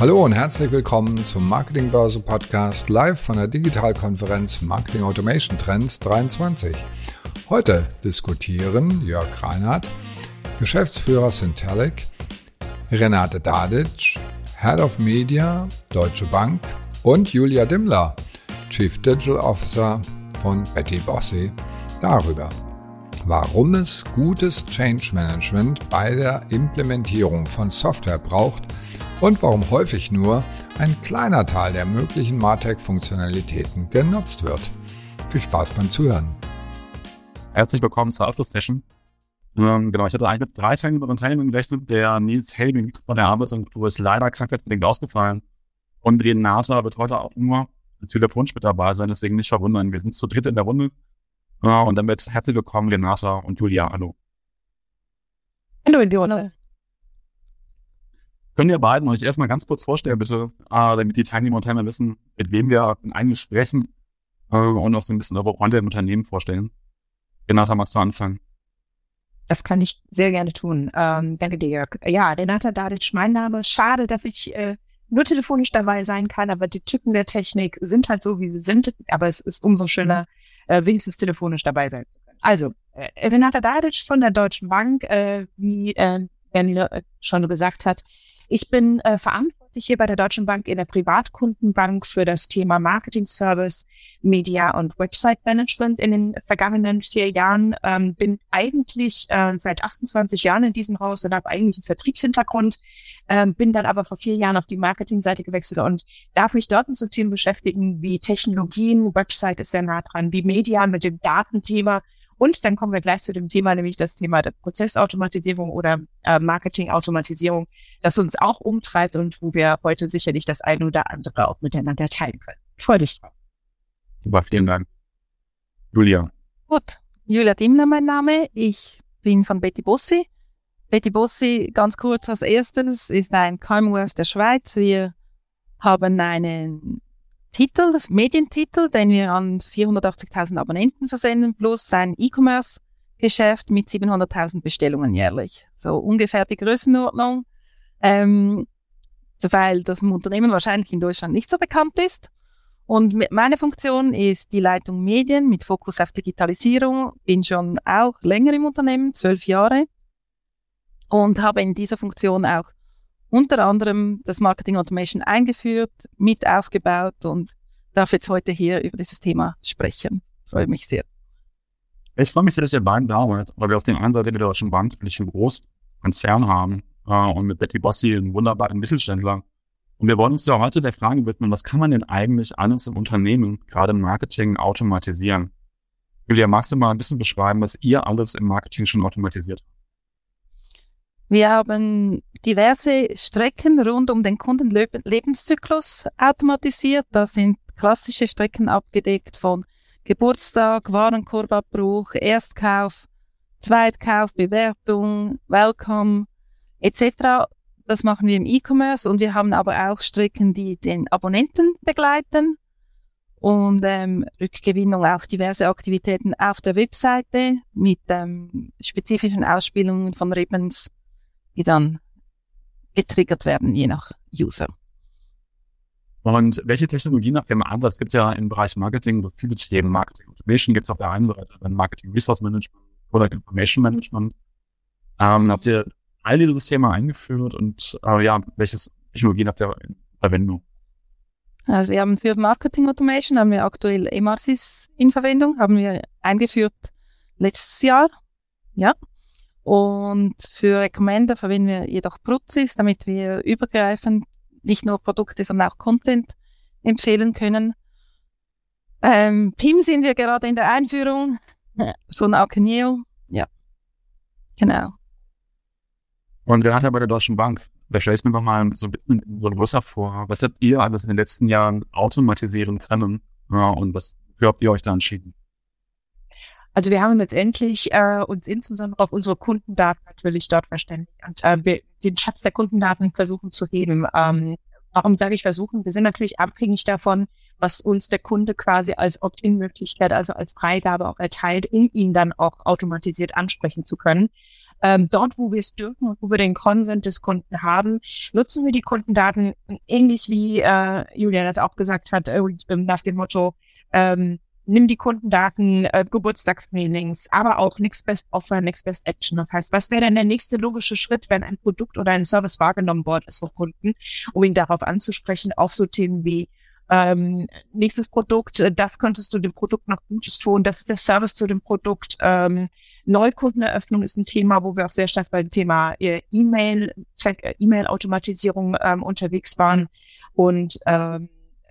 Hallo und herzlich willkommen zum Marketingbörse Podcast live von der Digitalkonferenz Marketing Automation Trends 23. Heute diskutieren Jörg Reinhardt, Geschäftsführer Syntelic, Renate Dadic, Head of Media, Deutsche Bank und Julia Dimmler, Chief Digital Officer von Betty Bossi, darüber, warum es gutes Change Management bei der Implementierung von Software braucht und warum häufig nur ein kleiner Teil der möglichen Martech-Funktionalitäten genutzt wird. Viel Spaß beim Zuhören. Herzlich willkommen zur Auto-Session. Ähm, genau, ich hatte eigentlich mit drei Teilnehmerinnen und Teilnehmern gerechnet. Der Nils Helming von der Arbeitsagentur ist leider krankheitsbedingt ausgefallen. Und Renata wird heute auch nur telefonisch mit dabei sein, deswegen nicht verwundern. Wir sind zu dritt in der Runde. Ja, und damit herzlich willkommen, Renata und Julia. Hallo. Hallo, Leona. Können ihr beiden euch erstmal ganz kurz vorstellen, bitte, äh, damit die Teilnehmer und Teilnehmer wissen, mit wem wir eigentlich sprechen äh, und auch so ein bisschen eure Freunde im Unternehmen vorstellen. Renata, magst du anfangen? Das kann ich sehr gerne tun. Ähm, danke dir, Jörg. Ja, Renata Dadic, mein Name. Schade, dass ich äh, nur telefonisch dabei sein kann, aber die Typen der Technik sind halt so, wie sie sind. Aber es ist umso schöner, äh, wenigstens telefonisch dabei sein zu können. Also, äh, Renata Dadic von der Deutschen Bank, äh, wie äh, Daniel äh, schon gesagt hat, ich bin äh, verantwortlich hier bei der Deutschen Bank in der Privatkundenbank für das Thema Marketing Service, Media und Website Management in den vergangenen vier Jahren. Ähm, bin eigentlich äh, seit 28 Jahren in diesem Haus und habe eigentlich einen Vertriebshintergrund, ähm, bin dann aber vor vier Jahren auf die Marketingseite gewechselt und darf mich dort mit so Themen beschäftigen wie Technologien, Website ist sehr nah dran, wie Media mit dem Datenthema und dann kommen wir gleich zu dem Thema, nämlich das Thema der Prozessautomatisierung oder äh, Marketingautomatisierung, das uns auch umtreibt und wo wir heute sicherlich das eine oder andere auch miteinander teilen können. Ich freue mich drauf. Super, vielen Dank. Julia. Gut, Julia Dimner mein Name. Ich bin von Betty Bossi. Betty Bossi, ganz kurz als erstes, ist ein KMU aus der Schweiz. Wir haben einen Titel, das Medientitel, den wir an 480.000 Abonnenten versenden, plus ein E-Commerce-Geschäft mit 700.000 Bestellungen jährlich. So ungefähr die Größenordnung, ähm, weil das Unternehmen wahrscheinlich in Deutschland nicht so bekannt ist. Und meine Funktion ist die Leitung Medien mit Fokus auf Digitalisierung. Bin schon auch länger im Unternehmen, zwölf Jahre, und habe in dieser Funktion auch unter anderem das Marketing Automation eingeführt, mit aufgebaut und darf jetzt heute hier über dieses Thema sprechen. Freue mich sehr. Ich freue mich sehr, dass ihr beiden da seid, weil wir auf der einen Seite mit der Deutschen Bank wirklich einen großen Konzern haben äh, und mit Betty Bossi einen wunderbaren Mittelständler. Und wir wollen uns ja heute der Frage widmen, was kann man denn eigentlich alles im Unternehmen, gerade im Marketing, automatisieren? Julia, magst du mal ein bisschen beschreiben, was ihr alles im Marketing schon automatisiert habt? Wir haben diverse Strecken rund um den Kundenlebenszyklus automatisiert. Da sind klassische Strecken abgedeckt von Geburtstag, Warenkorbabbruch, Erstkauf, Zweitkauf, Bewertung, Welcome etc. Das machen wir im E-Commerce und wir haben aber auch Strecken, die den Abonnenten begleiten und ähm, Rückgewinnung auch diverse Aktivitäten auf der Webseite mit ähm, spezifischen Ausspielungen von Ribbons die dann getriggert werden, je nach User. Und welche Technologien habt ihr im Ansatz? Es gibt ja im Bereich Marketing viele Themen. Marketing Automation gibt es auf der einen Seite, dann Marketing Resource Management, Product Information Management. Ähm, habt ihr all diese Systeme eingeführt und äh, ja, welches Technologien habt ihr in Verwendung? Also wir haben für Marketing Automation haben wir aktuell MRCs in Verwendung, haben wir eingeführt letztes Jahr. Ja, und für Recommender verwenden wir jedoch Prozis, damit wir übergreifend nicht nur Produkte, sondern auch Content empfehlen können. Ähm, PIM sind wir gerade in der Einführung von Alkeneo. Ja, genau. Und gerade bei der Deutschen Bank, da stellst du mir mal so ein bisschen so größer vor. Was habt ihr alles in den letzten Jahren automatisieren können? Ja, und was, für habt ihr euch da entschieden? Also wir haben letztendlich äh, uns insbesondere auf unsere Kundendaten natürlich dort verständigt und äh, wir den Schatz der Kundendaten versuchen zu heben. Ähm, warum sage ich versuchen? Wir sind natürlich abhängig davon, was uns der Kunde quasi als Opt-in-Möglichkeit, also als Freigabe auch erteilt, um ihn dann auch automatisiert ansprechen zu können. ähm, dort, wo wir es dürfen und wo wir den Consent des Kunden haben, nutzen wir die Kundendaten ähnlich wie äh, Julia das auch gesagt hat, äh, nach dem Motto, ähm, nimm die Kundendaten, äh, Geburtstagsmailings, aber auch Next Best Offer, Next Best Action. Das heißt, was wäre denn der nächste logische Schritt, wenn ein Produkt oder ein Service wahrgenommen worden ist vom Kunden, um ihn darauf anzusprechen, auch so Themen wie ähm, nächstes Produkt, äh, das könntest du dem Produkt noch Gutes tun, das ist der Service zu dem Produkt. Ähm, Neukundeneröffnung ist ein Thema, wo wir auch sehr stark beim Thema äh, E-Mail, äh, E-Mail-Automatisierung ähm, unterwegs waren. Und ähm,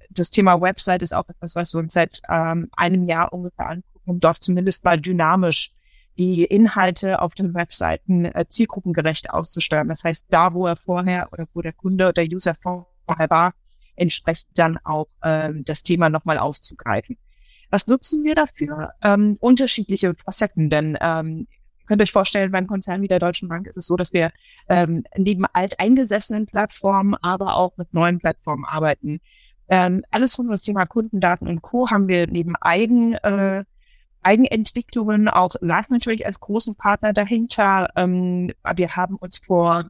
das Thema Website ist auch etwas, was wir uns seit ähm, einem Jahr ungefähr angucken, um dort zumindest mal dynamisch die Inhalte auf den Webseiten äh, zielgruppengerecht auszusteuern. Das heißt, da, wo er vorher oder wo der Kunde oder User vorher war, entsprechend dann auch ähm, das Thema nochmal aufzugreifen. Was nutzen wir dafür? Ähm, unterschiedliche Facetten, denn ähm, könnt euch vorstellen, beim Konzern wie der Deutschen Bank ist es so, dass wir ähm, neben alteingesessenen Plattformen, aber auch mit neuen Plattformen arbeiten. Ähm, alles rund um das Thema Kundendaten und Co. haben wir neben Eigen, äh, Eigenentwicklungen auch LAS natürlich als großen Partner dahinter. Ähm, wir haben uns vor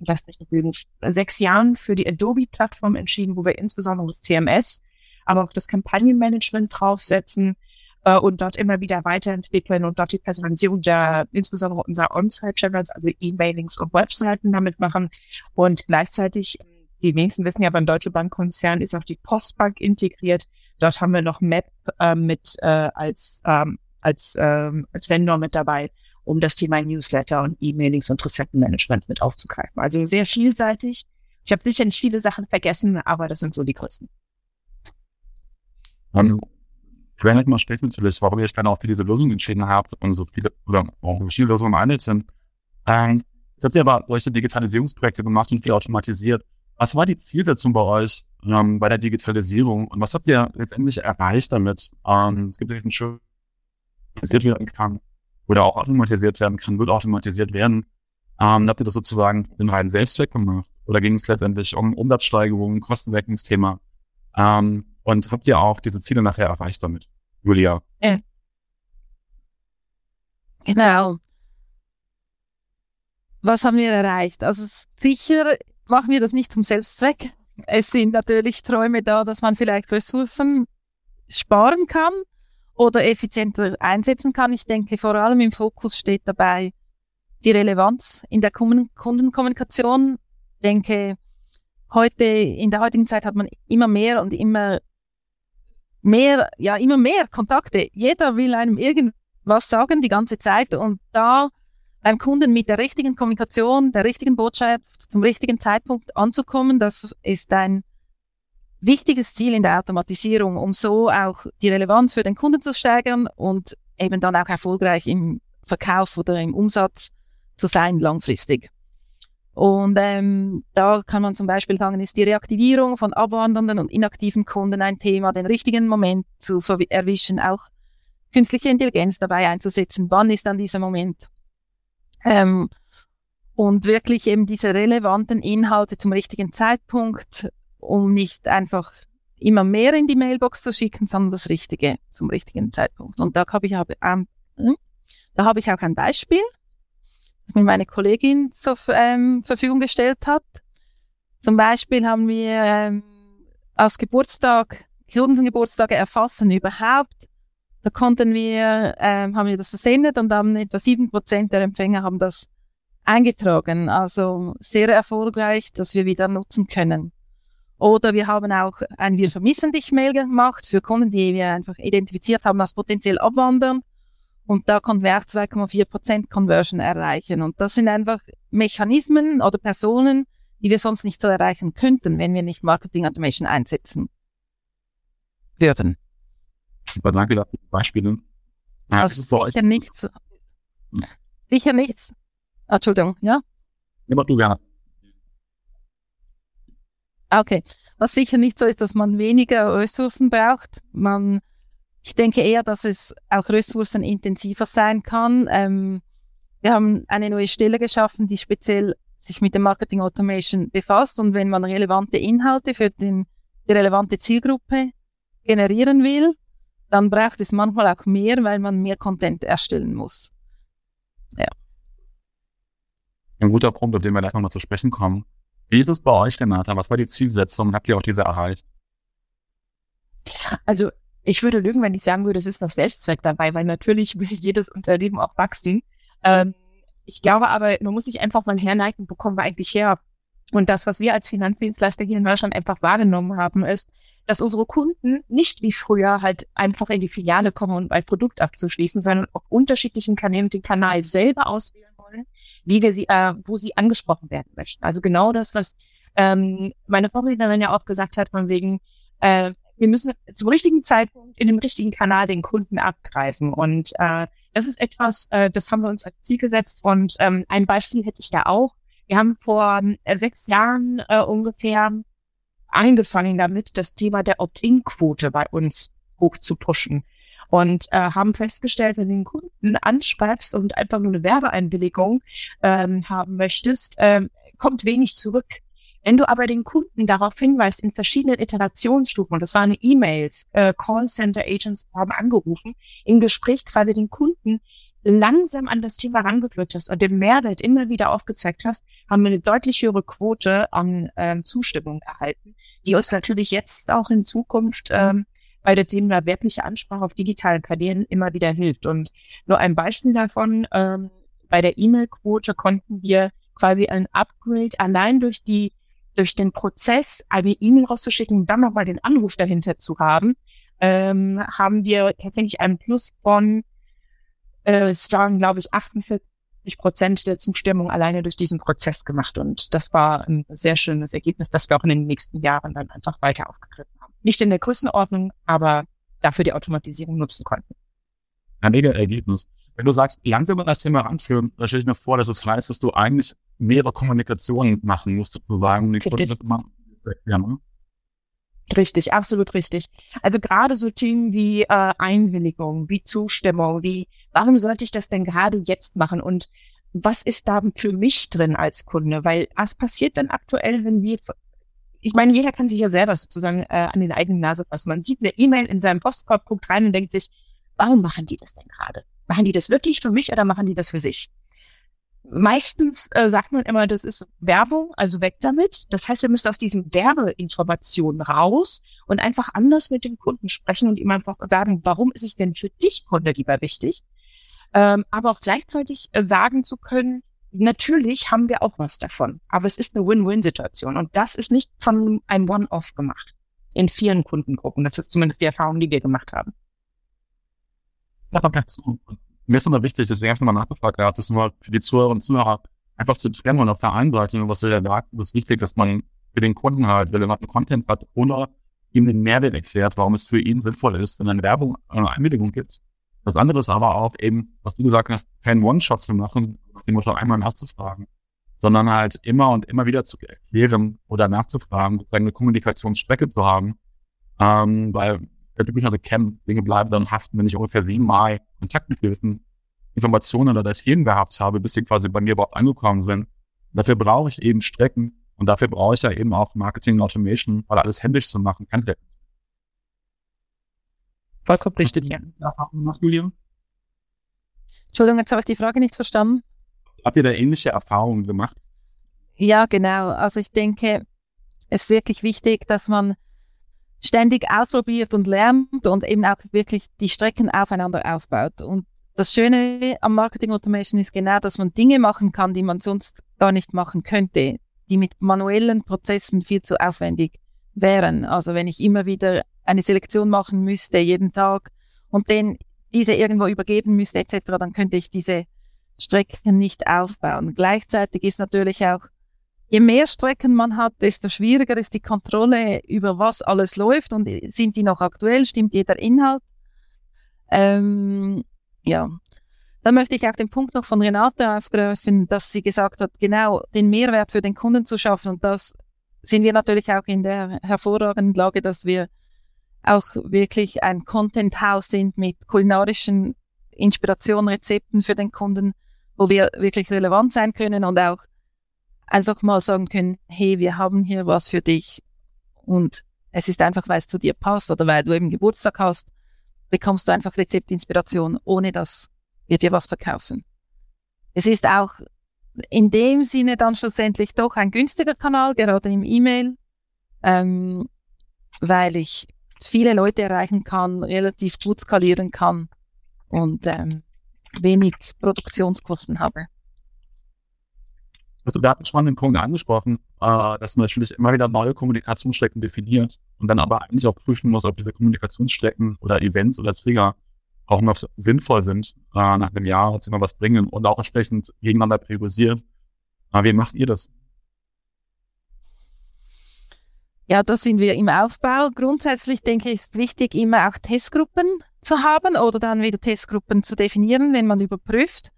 lass mich lügen, sechs Jahren für die Adobe-Plattform entschieden, wo wir insbesondere das CMS, aber auch das Kampagnenmanagement draufsetzen äh, und dort immer wieder weiterentwickeln und dort die Personalisierung der, insbesondere unserer On-Site-Channels, also E-Mailings und Webseiten damit machen und gleichzeitig die wenigsten wissen ja, beim Deutsche Bankkonzern ist auch die Postbank integriert. Dort haben wir noch Map äh, mit äh, als ähm, als ähm, als Vendor mit dabei, um das Thema Newsletter und E-Mailings und Rezeptenmanagement mit aufzugreifen. Also sehr vielseitig. Ich habe sicher nicht viele Sachen vergessen, aber das sind so die größten. Um, ich werde mal sprechen natürlich, warum ihr euch dann auch für diese Lösung entschieden habt und so viele oder auch so viele Lösungen einig sind. Ähm, ich habt ihr aber solche Digitalisierungsprojekte gemacht und viel automatisiert. Was war die Zielsetzung bei euch ähm, bei der Digitalisierung und was habt ihr letztendlich erreicht damit? Ähm, es gibt diesen schönen werden kann oder auch automatisiert werden kann, wird automatisiert werden. Ähm, habt ihr das sozusagen in reinen Selbstzweck gemacht? Oder ging es letztendlich um Umsatzsteigerungen, Kostensenkungsthema? Ähm, und habt ihr auch diese Ziele nachher erreicht damit, Julia? Ja. Genau. Was haben wir erreicht? Also sicher machen wir das nicht zum Selbstzweck. Es sind natürlich Träume da, dass man vielleicht Ressourcen sparen kann oder effizienter einsetzen kann. Ich denke, vor allem im Fokus steht dabei die Relevanz in der Kundenkommunikation. Ich denke, heute, in der heutigen Zeit hat man immer mehr und immer mehr, ja, immer mehr Kontakte. Jeder will einem irgendwas sagen die ganze Zeit und da beim Kunden mit der richtigen Kommunikation, der richtigen Botschaft zum richtigen Zeitpunkt anzukommen. Das ist ein wichtiges Ziel in der Automatisierung, um so auch die Relevanz für den Kunden zu steigern und eben dann auch erfolgreich im Verkauf oder im Umsatz zu sein langfristig. Und ähm, da kann man zum Beispiel sagen, ist die Reaktivierung von abwandernden und inaktiven Kunden ein Thema, den richtigen Moment zu erwischen, auch künstliche Intelligenz dabei einzusetzen. Wann ist dann dieser Moment? Ähm, und wirklich eben diese relevanten Inhalte zum richtigen Zeitpunkt, um nicht einfach immer mehr in die Mailbox zu schicken, sondern das Richtige zum richtigen Zeitpunkt. Und da habe ich, ähm, hm, da habe ich auch ein Beispiel, das mir meine Kollegin zur ähm, Verfügung gestellt hat. Zum Beispiel haben wir ähm, als Geburtstag, Kundengeburtstage erfassen überhaupt da konnten wir, ähm, haben wir das versendet und haben etwa sieben Prozent der Empfänger haben das eingetragen. Also sehr erfolgreich, dass wir wieder nutzen können. Oder wir haben auch ein Wir vermissen dich Mail gemacht für Kunden, die wir einfach identifiziert haben als potenziell abwandern. Und da konnten wir auch 2,4 Prozent Conversion erreichen. Und das sind einfach Mechanismen oder Personen, die wir sonst nicht so erreichen könnten, wenn wir nicht Marketing Automation einsetzen würden. Super, danke dafür die Beispiele. Ja, also sicher nichts. Sicher nichts. Entschuldigung, ja? Ja, mach du gerne. Okay. Was sicher nicht so ist, dass man weniger Ressourcen braucht. Man, ich denke eher, dass es auch ressourcenintensiver sein kann. Ähm, wir haben eine neue Stelle geschaffen, die speziell sich mit dem Marketing Automation befasst. Und wenn man relevante Inhalte für den, die relevante Zielgruppe generieren will, dann braucht es manchmal auch mehr, weil man mehr Content erstellen muss. Ja. ein guter Punkt, auf den wir gleich nochmal zu sprechen kommen. Wie ist es bei euch, Renata? Was war die Zielsetzung? Habt ihr auch diese erreicht? Also ich würde lügen, wenn ich sagen würde, es ist noch Selbstzweck dabei, weil natürlich will jedes Unternehmen auch wachsen. Ähm, ich glaube aber, man muss sich einfach mal herneigen, wo kommen wir eigentlich her? Und das, was wir als Finanzdienstleister hier in Deutschland einfach wahrgenommen haben, ist, dass unsere Kunden nicht wie früher halt einfach in die Filiale kommen, um ein Produkt abzuschließen, sondern auf unterschiedlichen Kanälen den Kanal selber auswählen wollen, wie wir sie, äh, wo sie angesprochen werden möchten. Also genau das, was ähm, meine Vorrednerin ja auch gesagt hat, von wegen, äh, wir müssen zum richtigen Zeitpunkt in dem richtigen Kanal den Kunden abgreifen. Und äh, das ist etwas, äh, das haben wir uns als Ziel gesetzt. Und ähm, ein Beispiel hätte ich da auch. Wir haben vor äh, sechs Jahren äh, ungefähr angefangen damit, das Thema der Opt-in-Quote bei uns hoch zu pushen. Und äh, haben festgestellt, wenn du den Kunden ansprechst und einfach nur eine Werbeeinwilligung ähm, haben möchtest, ähm, kommt wenig zurück. Wenn du aber den Kunden darauf hinweist, in verschiedenen Iterationsstufen, und das waren E-Mails, äh, Callcenter Agents haben angerufen, im Gespräch quasi den Kunden langsam an das Thema herangeführt hast und den Mehrwert immer wieder aufgezeigt hast, haben wir eine deutlich höhere Quote an ähm, Zustimmung erhalten, die uns natürlich jetzt auch in Zukunft ähm, bei der Thema werbliche Ansprache auf digitalen Kanälen immer wieder hilft. Und nur ein Beispiel davon, ähm, bei der E-Mail-Quote konnten wir quasi ein Upgrade allein durch die durch den Prozess, eine E-Mail rauszuschicken und dann nochmal den Anruf dahinter zu haben, ähm, haben wir tatsächlich einen Plus von äh, es glaube ich, 48 Prozent der Zustimmung alleine durch diesen Prozess gemacht. Und das war ein sehr schönes Ergebnis, das wir auch in den nächsten Jahren dann einfach weiter aufgegriffen haben. Nicht in der Größenordnung, aber dafür die Automatisierung nutzen konnten. Ein mega Ergebnis. Wenn du sagst, langsam an das Thema ranführen, dann stelle ich mir vor, dass es heißt, dass du eigentlich mehrere Kommunikationen machen musst, sozusagen, um die Kunden das zu erklären, oder? Richtig, absolut richtig. Also gerade so Themen wie äh, Einwilligung, wie Zustimmung, wie warum sollte ich das denn gerade jetzt machen und was ist da für mich drin als Kunde? Weil was passiert dann aktuell, wenn wir ich meine, jeder kann sich ja selber sozusagen äh, an den eigenen Nase fassen. Man sieht eine E-Mail in seinem Postkorb, guckt rein und denkt sich, warum machen die das denn gerade? Machen die das wirklich für mich oder machen die das für sich? Meistens äh, sagt man immer, das ist Werbung, also weg damit. Das heißt, wir müssen aus diesen Werbeinformationen raus und einfach anders mit dem Kunden sprechen und ihm einfach sagen, warum ist es denn für dich, Kunde, lieber wichtig? Ähm, aber auch gleichzeitig äh, sagen zu können, natürlich haben wir auch was davon, aber es ist eine Win-Win-Situation und das ist nicht von einem One-Off gemacht. In vielen Kundengruppen. Das ist zumindest die Erfahrung, die wir gemacht haben. Ja, dazu mir ist immer wichtig, deswegen habe ich nochmal nachgefragt, ja, das ist nur für die Zuhörer und Zuhörer einfach zu trennen und auf der einen Seite, was will der sagt, ist es wichtig, dass man für den Kunden halt relevanten Content hat oder ihm den Mehrwert erklärt, warum es für ihn sinnvoll ist, wenn eine Werbung eine Einwilligung gibt. Das andere ist aber auch eben, was du gesagt hast, kein One-Shot zu machen, dem Motto einmal nachzufragen, sondern halt immer und immer wieder zu erklären oder nachzufragen, sozusagen eine Kommunikationsstrecke zu haben, ähm, weil der typische Cam, Dinge bleiben dann haften, wenn ich ungefähr siebenmal Kontakt mit gewissen Informationen oder Daten gehabt habe, bis sie quasi bei mir überhaupt angekommen sind. Dafür brauche ich eben Strecken und dafür brauche ich ja eben auch Marketing Automation, weil alles händisch zu machen kann. Vollkommen richtig, ja. Nach Julia? Entschuldigung, jetzt habe ich die Frage nicht verstanden. Habt ihr da ähnliche Erfahrungen gemacht? Ja, genau. Also ich denke, es ist wirklich wichtig, dass man ständig ausprobiert und lernt und eben auch wirklich die Strecken aufeinander aufbaut. Und das Schöne am Marketing Automation ist genau, dass man Dinge machen kann, die man sonst gar nicht machen könnte, die mit manuellen Prozessen viel zu aufwendig wären. Also wenn ich immer wieder eine Selektion machen müsste jeden Tag und den diese irgendwo übergeben müsste etc., dann könnte ich diese Strecken nicht aufbauen. Gleichzeitig ist natürlich auch je mehr Strecken man hat, desto schwieriger ist die Kontrolle über was alles läuft und sind die noch aktuell, stimmt jeder Inhalt. Ähm, ja. Dann möchte ich auch den Punkt noch von Renate aufgreifen, dass sie gesagt hat, genau den Mehrwert für den Kunden zu schaffen. Und das sind wir natürlich auch in der hervorragenden Lage, dass wir auch wirklich ein Content House sind mit kulinarischen Inspirationen, Rezepten für den Kunden, wo wir wirklich relevant sein können und auch einfach mal sagen können, hey, wir haben hier was für dich und es ist einfach, weil es zu dir passt oder weil du eben Geburtstag hast, bekommst du einfach Rezeptinspiration, ohne dass wir dir was verkaufen. Es ist auch in dem Sinne dann schlussendlich doch ein günstiger Kanal, gerade im E-Mail, ähm, weil ich viele Leute erreichen kann, relativ gut skalieren kann und ähm, wenig Produktionskosten habe. Also wir hatten schon den Punkt angesprochen, äh, dass man natürlich immer wieder neue Kommunikationsstrecken definiert und dann aber eigentlich auch prüfen muss, ob diese Kommunikationsstrecken oder Events oder Trigger auch noch sinnvoll sind äh, nach einem Jahr, ob sie noch was bringen und auch entsprechend gegeneinander priorisiert. Äh, wie macht ihr das? Ja, da sind wir im Aufbau. Grundsätzlich denke ich, ist wichtig, immer auch Testgruppen zu haben oder dann wieder Testgruppen zu definieren, wenn man überprüft,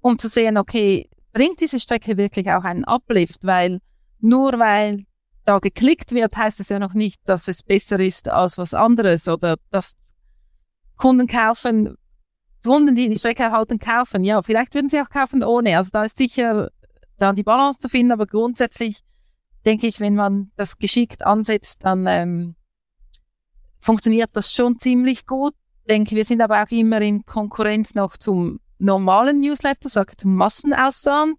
um zu sehen, okay, bringt diese Strecke wirklich auch einen Uplift, weil nur weil da geklickt wird, heißt es ja noch nicht, dass es besser ist als was anderes oder dass Kunden kaufen, Kunden, die die Strecke erhalten, kaufen. Ja, vielleicht würden sie auch kaufen ohne. Also da ist sicher dann die Balance zu finden, aber grundsätzlich denke ich, wenn man das geschickt ansetzt, dann ähm, funktioniert das schon ziemlich gut. Denke, wir sind aber auch immer in Konkurrenz noch zum normalen Newsletter, sage zum Massenaussahen.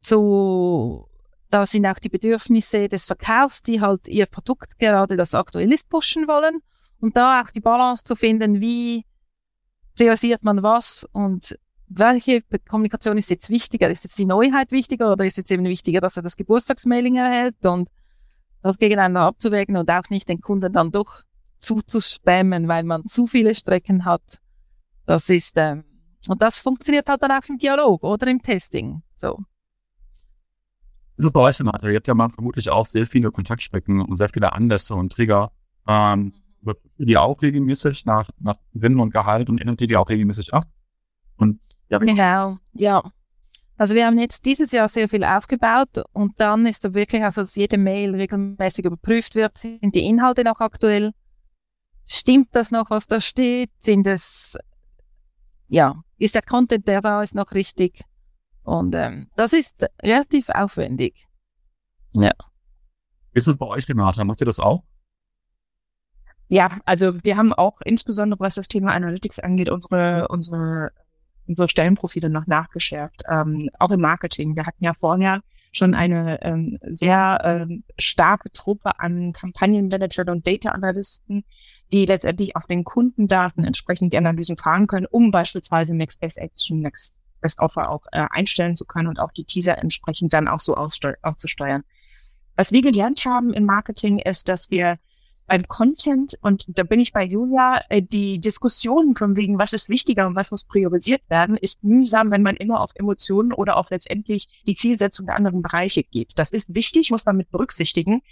Zu, da sind auch die Bedürfnisse des Verkaufs, die halt ihr Produkt gerade, das aktuell ist, pushen wollen. Und da auch die Balance zu finden, wie priorisiert man was und welche Kommunikation ist jetzt wichtiger? Ist jetzt die Neuheit wichtiger oder ist jetzt eben wichtiger, dass er das Geburtstagsmailing erhält und das gegeneinander abzuwägen und auch nicht den Kunden dann doch zuzuspammen, weil man zu viele Strecken hat. Das ist, ähm, und das funktioniert halt dann auch im Dialog oder im Testing. So. Super euch, Ihr habt ja mal vermutlich auch sehr viele Kontaktstrecken und sehr viele Anlässe und Trigger. Ähm, mhm. die auch regelmäßig nach, nach Sinn und Gehalt und ändert die auch regelmäßig ab. Und ja, genau, ja. Also wir haben jetzt dieses Jahr sehr viel aufgebaut und dann ist da wirklich, also dass jede Mail regelmäßig überprüft wird, sind die Inhalte noch aktuell? Stimmt das noch, was da steht? Sind es, ja, ist der Content, der da ist, noch richtig? Und ähm, das ist relativ aufwendig. Ja. Ist es bei euch, Renata? Macht ihr das auch? Ja, also wir haben auch insbesondere, was das Thema Analytics angeht, unsere, unsere unsere Stellenprofile noch nachgeschärft, ähm, auch im Marketing. Wir hatten ja vorher schon eine ähm, sehr ähm, starke Truppe an Kampagnenmanagern und Data Analysten, die letztendlich auf den Kundendaten entsprechend die Analysen fahren können, um beispielsweise Next Best Action, Next Best Offer auch äh, einstellen zu können und auch die Teaser entsprechend dann auch so auszusteuern. Was wir gelernt haben im Marketing ist, dass wir beim Content, und da bin ich bei Julia, äh, die Diskussion von wegen, was ist wichtiger und was muss priorisiert werden, ist mühsam, wenn man immer auf Emotionen oder auf letztendlich die Zielsetzung der anderen Bereiche geht. Das ist wichtig, muss man mit berücksichtigen.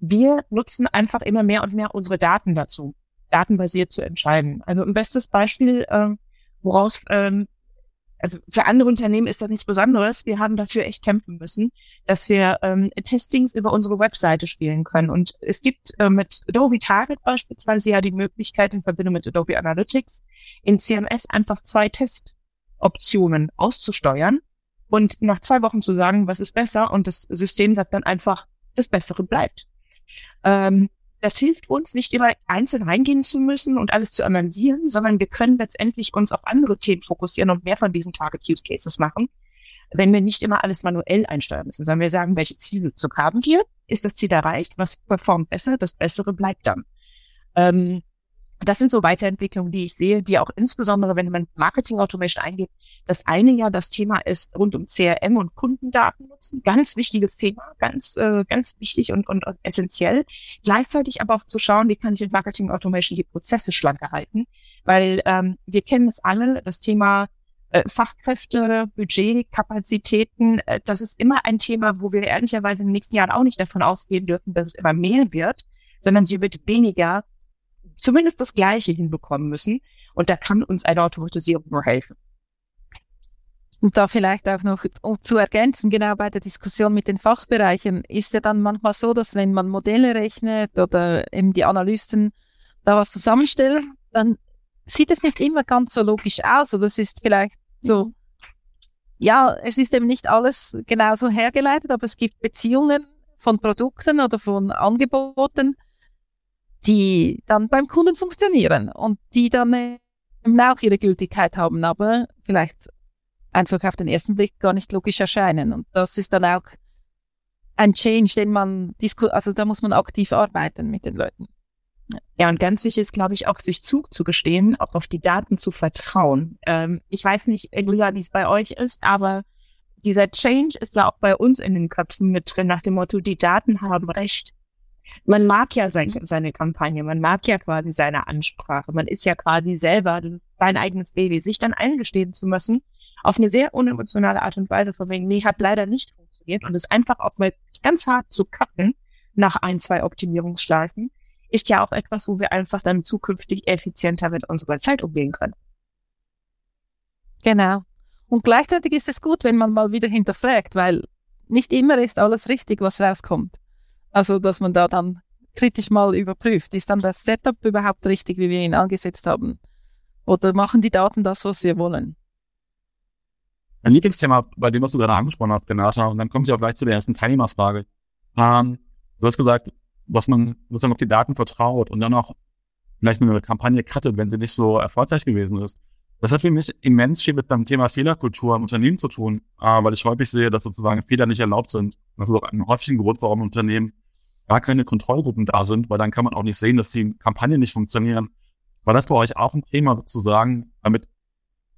Wir nutzen einfach immer mehr und mehr unsere Daten dazu, datenbasiert zu entscheiden. Also ein bestes Beispiel, äh, woraus ähm, also für andere Unternehmen ist das nichts Besonderes. Wir haben dafür echt kämpfen müssen, dass wir ähm, Testings über unsere Webseite spielen können. Und es gibt äh, mit Adobe Target beispielsweise ja die Möglichkeit in Verbindung mit Adobe Analytics in CMS einfach zwei Testoptionen auszusteuern und nach zwei Wochen zu sagen, was ist besser und das System sagt dann einfach, das Bessere bleibt. Ähm, das hilft uns nicht immer einzeln reingehen zu müssen und alles zu analysieren, sondern wir können letztendlich uns auf andere Themen fokussieren und mehr von diesen Target Use Cases machen, wenn wir nicht immer alles manuell einsteuern müssen, sondern wir sagen, welche Zielsetzung haben wir? Ist das Ziel erreicht? Was performt besser? Das Bessere bleibt dann. Ähm, das sind so Weiterentwicklungen, die ich sehe, die auch insbesondere, wenn man Marketing Automation eingeht, das eine ja das Thema ist rund um CRM und Kundendaten nutzen. Ganz wichtiges Thema, ganz, äh, ganz wichtig und, und, und essentiell. Gleichzeitig aber auch zu schauen, wie kann ich mit Marketing Automation die Prozesse schlanker halten. Weil ähm, wir kennen es alle, das Thema äh, Fachkräfte, Budget, Kapazitäten, äh, das ist immer ein Thema, wo wir ehrlicherweise in den nächsten Jahren auch nicht davon ausgehen dürfen, dass es immer mehr wird, sondern sie wird weniger zumindest das Gleiche hinbekommen müssen. Und da kann uns eine Automatisierung nur helfen. Und da vielleicht auch noch um zu ergänzen, genau bei der Diskussion mit den Fachbereichen ist ja dann manchmal so, dass wenn man Modelle rechnet oder eben die Analysten da was zusammenstellen, dann sieht es nicht immer ganz so logisch aus. Oder es ist vielleicht so, ja, es ist eben nicht alles genauso hergeleitet, aber es gibt Beziehungen von Produkten oder von Angeboten, die dann beim Kunden funktionieren und die dann eben auch ihre Gültigkeit haben, aber vielleicht einfach auf den ersten Blick gar nicht logisch erscheinen. Und das ist dann auch ein Change, den man, also da muss man aktiv arbeiten mit den Leuten. Ja, und ganz wichtig ist, glaube ich, auch sich zuzugestehen, auch auf die Daten zu vertrauen. Ähm, ich weiß nicht, Julia, wie es bei euch ist, aber dieser Change ist ja auch bei uns in den Köpfen mit drin, nach dem Motto, die Daten haben Recht. Man mag ja sein, seine Kampagne, man mag ja quasi seine Ansprache, man ist ja quasi selber, sein eigenes Baby, sich dann eingestehen zu müssen, auf eine sehr unemotionale Art und Weise von wegen, nee, hat leider nicht funktioniert und es einfach auch mal ganz hart zu kappen nach ein, zwei Optimierungsschleifen, ist ja auch etwas, wo wir einfach dann zukünftig effizienter mit unserer Zeit umgehen können. Genau. Und gleichzeitig ist es gut, wenn man mal wieder hinterfragt, weil nicht immer ist alles richtig, was rauskommt. Also, dass man da dann kritisch mal überprüft, ist dann das Setup überhaupt richtig, wie wir ihn angesetzt haben? Oder machen die Daten das, was wir wollen? Mein Lieblingsthema, bei dem, was du gerade angesprochen hast, Renata, und dann komme ich auch gleich zu der ersten Teilnehmerfrage. Ähm, du hast gesagt, was man sozusagen auf die Daten vertraut und dann auch vielleicht eine Kampagne cuttet, wenn sie nicht so erfolgreich gewesen ist. Das hat für mich immens viel mit dem Thema Fehlerkultur im Unternehmen zu tun, äh, weil ich häufig sehe, dass sozusagen Fehler nicht erlaubt sind. Das ist auch ein häufiger Grund, warum Unternehmen gar keine Kontrollgruppen da sind, weil dann kann man auch nicht sehen, dass die Kampagnen nicht funktionieren. War das bei euch auch ein Thema sozusagen, damit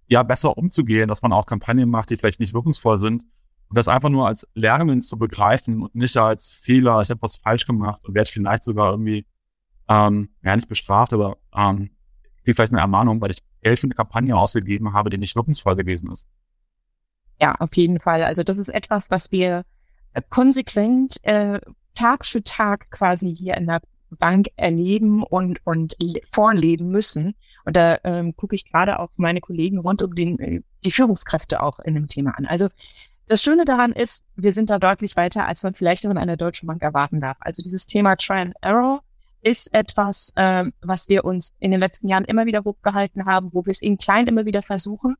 ja besser umzugehen, dass man auch Kampagnen macht, die vielleicht nicht wirkungsvoll sind und das einfach nur als Lernen zu begreifen und nicht als Fehler, ich habe was falsch gemacht und werde vielleicht sogar irgendwie ähm, ja nicht bestraft, aber ähm, vielleicht eine Ermahnung, weil ich Geld für eine Kampagne ausgegeben habe, die nicht wirkungsvoll gewesen ist. Ja, auf jeden Fall. Also das ist etwas, was wir äh, konsequent äh, Tag für Tag quasi hier in der Bank erleben und, und vorleben müssen. Und da ähm, gucke ich gerade auch meine Kollegen rund um den, äh, die Führungskräfte auch in dem Thema an. Also das Schöne daran ist, wir sind da deutlich weiter, als man vielleicht in einer deutschen Bank erwarten darf. Also dieses Thema Try and Error ist etwas, ähm, was wir uns in den letzten Jahren immer wieder hochgehalten haben, wo wir es in klein immer wieder versuchen.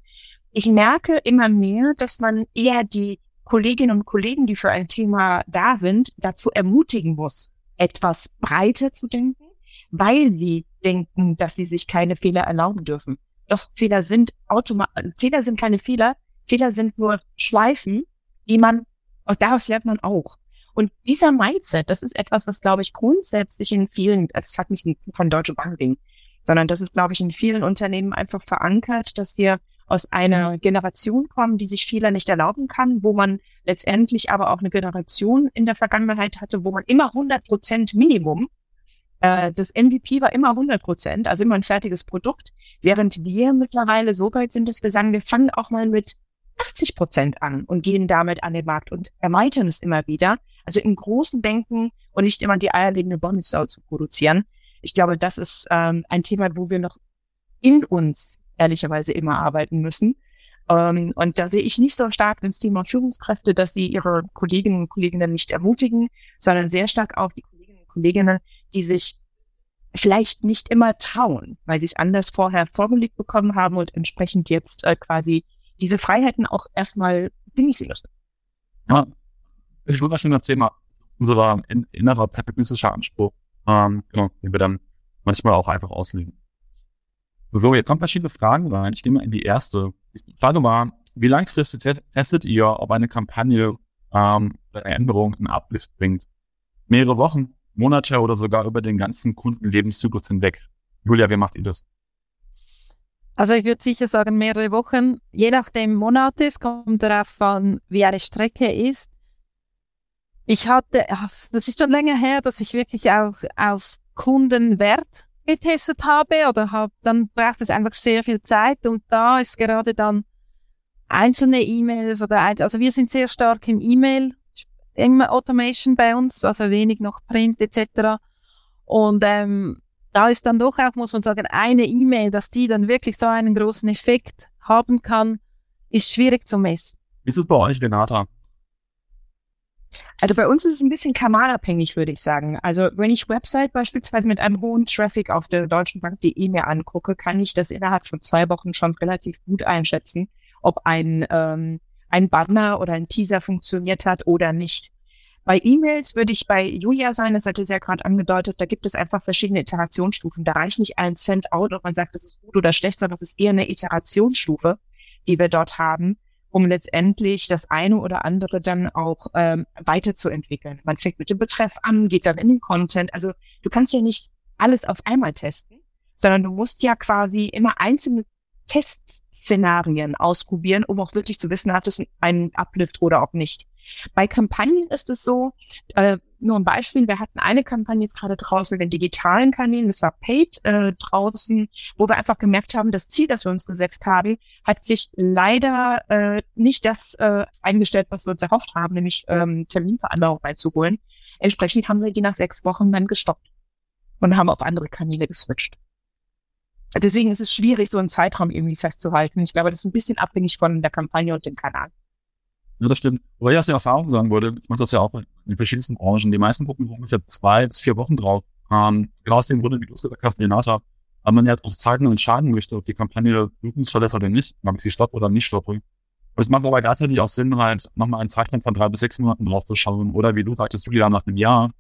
Ich merke immer mehr, dass man eher die Kolleginnen und Kollegen, die für ein Thema da sind, dazu ermutigen muss, etwas breiter zu denken, weil sie denken, dass sie sich keine Fehler erlauben dürfen. Doch Fehler sind automatisch, Fehler sind keine Fehler, Fehler sind nur Schleifen, die man, und daraus lernt man auch. Und dieser Mindset, das ist etwas, was, glaube ich, grundsätzlich in vielen, es hat nicht von Deutsche Bank Ding, sondern das ist, glaube ich, in vielen Unternehmen einfach verankert, dass wir aus einer Generation kommen, die sich Fehler nicht erlauben kann, wo man letztendlich aber auch eine Generation in der Vergangenheit hatte, wo man immer 100 Prozent Minimum, äh, das MVP war immer 100 Prozent, also immer ein fertiges Produkt, während wir mittlerweile so weit sind, dass wir sagen, wir fangen auch mal mit 80 Prozent an und gehen damit an den Markt und erweitern es immer wieder. Also im großen Denken und nicht immer die eierlegende Bonusau zu produzieren. Ich glaube, das ist ähm, ein Thema, wo wir noch in uns ehrlicherweise immer arbeiten müssen. Ähm, und da sehe ich nicht so stark ins Thema Führungskräfte, dass sie ihre Kolleginnen und Kollegen nicht ermutigen, sondern sehr stark auch die Kolleginnen und Kollegen, die sich vielleicht nicht immer trauen, weil sie es anders vorher vorgelegt bekommen haben und entsprechend jetzt äh, quasi diese Freiheiten auch erstmal genießen müssen. Ja, ich würde schon das Thema unserer innerer perfektionistischer Anspruch, ähm, genau, den wir dann manchmal auch einfach auslegen. So, hier kommen verschiedene Fragen rein. Ich gehe mal in die erste. Die Frage war, wie langfristig testet ihr, ob eine Kampagne ähm, eine Änderung einen Uplift bringt? Mehrere Wochen, Monate oder sogar über den ganzen Kundenlebenszyklus hinweg? Julia, wie macht ihr das? Also ich würde sicher sagen mehrere Wochen, je nachdem Monate. Es kommt darauf an, wie eine Strecke ist. Ich hatte, das ist schon länger her, dass ich wirklich auch auf Kundenwert getestet habe oder habe, dann braucht es einfach sehr viel Zeit und da ist gerade dann einzelne E-Mails oder ein, also wir sind sehr stark im E-Mail, immer Automation bei uns, also wenig noch Print etc. Und ähm, da ist dann doch auch, muss man sagen, eine E-Mail, dass die dann wirklich so einen großen Effekt haben kann, ist schwierig zu messen. Wie ist es bei euch, Renata? Also bei uns ist es ein bisschen kanalabhängig, würde ich sagen. Also wenn ich Website beispielsweise mit einem hohen Traffic auf der Deutschen Bank.de mir angucke, kann ich das innerhalb von zwei Wochen schon relativ gut einschätzen, ob ein, ähm, ein Banner oder ein Teaser funktioniert hat oder nicht. Bei E-Mails würde ich bei Julia sein, das hatte sie ja gerade angedeutet, da gibt es einfach verschiedene Iterationsstufen. Da reicht nicht ein Send-out, ob man sagt, das ist gut oder schlecht, sondern das ist eher eine Iterationsstufe, die wir dort haben. Um letztendlich das eine oder andere dann auch ähm, weiterzuentwickeln. Man fängt mit dem Betreff an, geht dann in den Content. Also du kannst ja nicht alles auf einmal testen, sondern du musst ja quasi immer einzelne Testszenarien ausprobieren, um auch wirklich zu wissen, hat es einen Uplift oder auch nicht. Bei Kampagnen ist es so, äh, nur ein Beispiel, wir hatten eine Kampagne jetzt gerade draußen in den digitalen Kanälen, das war Paid äh, draußen, wo wir einfach gemerkt haben, das Ziel, das wir uns gesetzt haben, hat sich leider äh, nicht das äh, eingestellt, was wir uns erhofft haben, nämlich ähm, Terminvereinbarung beizuholen. Entsprechend haben wir die nach sechs Wochen dann gestoppt und haben auf andere Kanäle geswitcht. Deswegen ist es schwierig, so einen Zeitraum irgendwie festzuhalten. Ich glaube, das ist ein bisschen abhängig von der Kampagne und dem Kanal. Ja, das stimmt. Aber ich aus der Erfahrung sagen würde, ich mache das ja auch in den verschiedensten Branchen. Die meisten gucken ungefähr zwei bis vier Wochen drauf. Ähm, genau aus dem Grunde, wie du es gesagt hast, Renata, weil man ja auch Zeiten entscheiden möchte, ob die Kampagne wirkungsvoll ist oder nicht, ob ich sie stoppe oder nicht stoppe. Und es macht aber gleichzeitig auch Sinn, halt nochmal einen Zeitraum von drei bis sechs Monaten drauf zu schauen. Oder wie du sagtest, du wieder nach einem Jahr,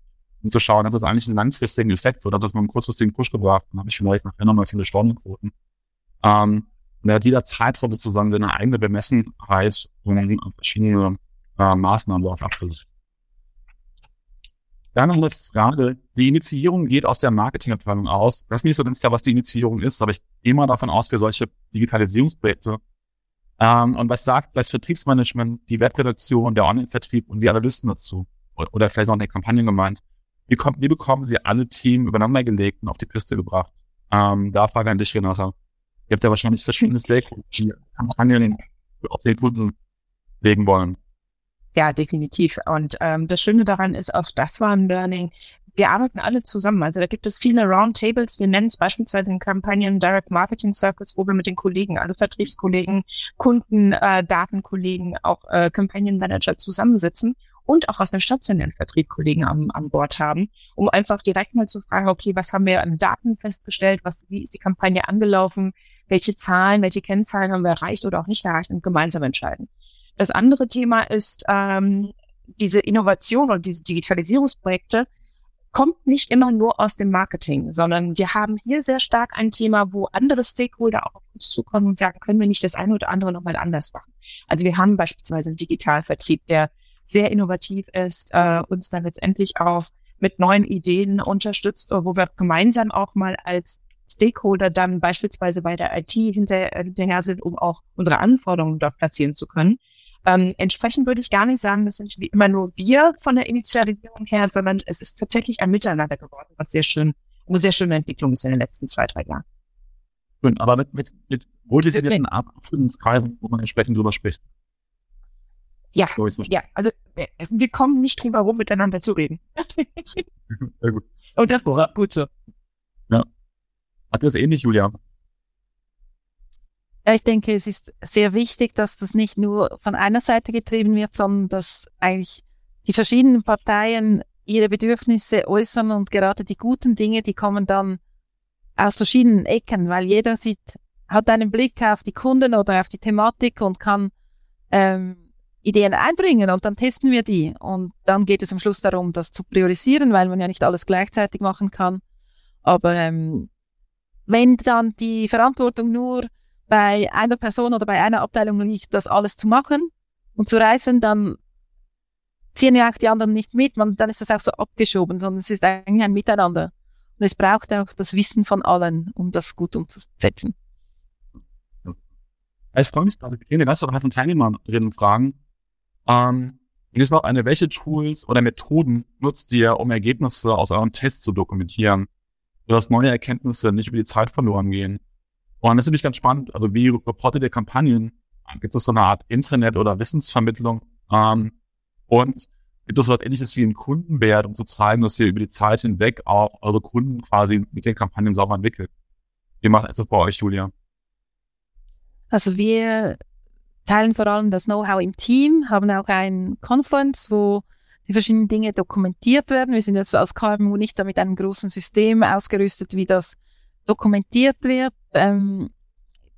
um zu schauen, hat das eigentlich einen langfristigen Effekt oder hat das nur einen kurzfristigen Push gebracht? Dann habe ich vielleicht nachher nochmal viele Stornoquoten. Ähm, und da jeder Zeitraum sozusagen seine eigene Bemessenheit und verschiedene äh, Maßnahmen darauf abfällt. Dann noch eine Frage. Die Initiierung geht aus der Marketingabteilung aus. Das ist mir nicht so ganz klar, was die Initiierung ist, aber ich gehe mal davon aus, für solche Digitalisierungsprojekte. Ähm, und was sagt das Vertriebsmanagement, die Webredaktion, der Online-Vertrieb und die Analysten dazu? Oder vielleicht auch eine Kampagne gemeint. Wie, kommt, wie bekommen sie alle Team übereinander gelegt und auf die Piste gebracht? Ähm, da frage ich an dich, Renata. Ihr habt ja wahrscheinlich verschiedene Stakeholder, Kampagnen auf den Kunden legen wollen. Ja, definitiv. Und ähm, das Schöne daran ist auch, das war ein Learning. Wir arbeiten alle zusammen. Also da gibt es viele Roundtables. Wir nennen es beispielsweise in Kampagnen Direct Marketing Circles, wo wir mit den Kollegen, also Vertriebskollegen, Kunden, äh, Datenkollegen, auch äh, Kampagnenmanager zusammensitzen und auch aus dem stationären Vertrieb Kollegen an, an Bord haben, um einfach direkt mal zu fragen, okay, was haben wir an Daten festgestellt, was, wie ist die Kampagne angelaufen, welche Zahlen, welche Kennzahlen haben wir erreicht oder auch nicht erreicht und gemeinsam entscheiden. Das andere Thema ist ähm, diese Innovation und diese Digitalisierungsprojekte kommt nicht immer nur aus dem Marketing, sondern wir haben hier sehr stark ein Thema, wo andere Stakeholder auf uns zukommen und sagen, können wir nicht das eine oder andere nochmal anders machen. Also wir haben beispielsweise einen Digitalvertrieb, der sehr innovativ ist, äh, uns dann letztendlich auch mit neuen Ideen unterstützt, wo wir gemeinsam auch mal als Stakeholder dann beispielsweise bei der IT hinter, hinterher sind, um auch unsere Anforderungen dort platzieren zu können. Ähm, entsprechend würde ich gar nicht sagen, das sind wie immer nur wir von der Initialisierung her, sondern es ist tatsächlich ein Miteinander geworden, was sehr schön, eine sehr schöne Entwicklung ist in den letzten zwei, drei Jahren. Schön, aber mit, mit, mit wohldefinierten Abstimmungskreisen, wo man entsprechend drüber spricht. Ja, ja, also äh, wir kommen nicht drum herum, miteinander zu reden. Sehr gut. Und das ist gut so. Ja. Hat das ähnlich, Julia? Ja, ich denke, es ist sehr wichtig, dass das nicht nur von einer Seite getrieben wird, sondern dass eigentlich die verschiedenen Parteien ihre Bedürfnisse äußern und gerade die guten Dinge, die kommen dann aus verschiedenen Ecken, weil jeder sieht, hat einen Blick auf die Kunden oder auf die Thematik und kann ähm, Ideen einbringen und dann testen wir die. Und dann geht es am Schluss darum, das zu priorisieren, weil man ja nicht alles gleichzeitig machen kann. Aber ähm, wenn dann die Verantwortung nur bei einer Person oder bei einer Abteilung liegt, das alles zu machen und zu reißen, dann ziehen ja auch die anderen nicht mit. Man, dann ist das auch so abgeschoben, sondern es ist eigentlich ein Miteinander. Und es braucht auch das Wissen von allen, um das gut umzusetzen. Ich freue mich gerade, wir ganze Reihe von Teilnehmerinnen fragen. Ähm, und jetzt noch eine, welche Tools oder Methoden nutzt ihr, um Ergebnisse aus eurem Test zu dokumentieren? sodass neue Erkenntnisse nicht über die Zeit verloren gehen. Und das ist nämlich ganz spannend. Also wie reportet ihr Kampagnen? Gibt es so eine Art Intranet oder Wissensvermittlung? Ähm, und gibt es so etwas ähnliches wie ein Kundenwert, um zu zeigen, dass ihr über die Zeit hinweg auch eure Kunden quasi mit den Kampagnen sauber entwickelt? Wie macht es das bei euch, Julia? Also wir teilen vor allem das Know-how im Team, haben auch ein Confluence, wo die verschiedenen Dinge dokumentiert werden. Wir sind jetzt als KMU nicht mit einem großen System ausgerüstet, wie das dokumentiert wird. Ähm,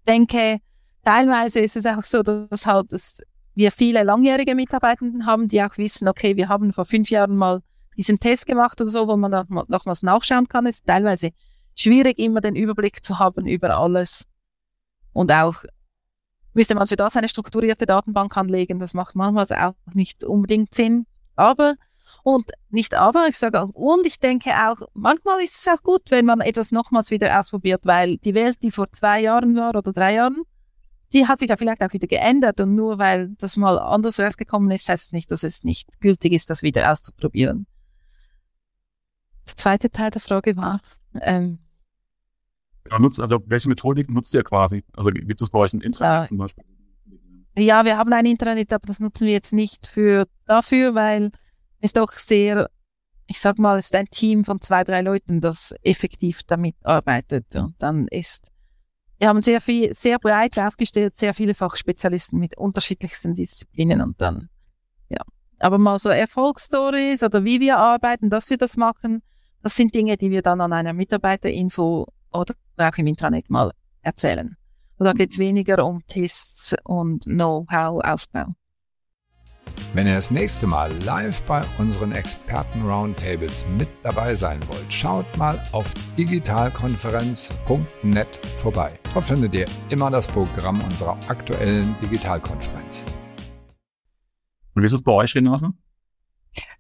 denke, teilweise ist es auch so, dass halt dass wir viele langjährige Mitarbeitenden haben, die auch wissen, okay, wir haben vor fünf Jahren mal diesen Test gemacht oder so, wo man dann nochmals nachschauen kann. Es ist teilweise schwierig, immer den Überblick zu haben über alles und auch müsste man für das eine strukturierte Datenbank anlegen. Das macht manchmal auch nicht unbedingt Sinn. Aber und nicht aber, ich sage auch, und ich denke auch, manchmal ist es auch gut, wenn man etwas nochmals wieder ausprobiert, weil die Welt, die vor zwei Jahren war oder drei Jahren, die hat sich ja vielleicht auch wieder geändert und nur weil das mal anders rausgekommen ist, heißt es nicht, dass es nicht gültig ist, das wieder auszuprobieren. Der zweite Teil der Frage war, ähm, ja, nutzt, also welche Methodik nutzt ihr quasi? Also gibt es bei euch ein Intranet ja, zum Beispiel? Ja, wir haben ein Intranet, aber das nutzen wir jetzt nicht für dafür, weil es doch sehr, ich sag mal, ist ein Team von zwei, drei Leuten, das effektiv damit arbeitet. Und dann ist wir haben sehr viel, sehr breit aufgestellt, sehr viele Fachspezialisten mit unterschiedlichsten Disziplinen und dann, ja. Aber mal so Erfolgsstories oder wie wir arbeiten, dass wir das machen, das sind Dinge, die wir dann an einer Mitarbeiterinfo oder auch im Intranet mal erzählen. Und da geht es weniger um Tests und Know-how-Aufbau. Wenn ihr das nächste Mal live bei unseren Experten-Roundtables mit dabei sein wollt, schaut mal auf digitalkonferenz.net vorbei. Dort findet ihr immer das Programm unserer aktuellen Digitalkonferenz. Und wie ist es bei euch, Renate?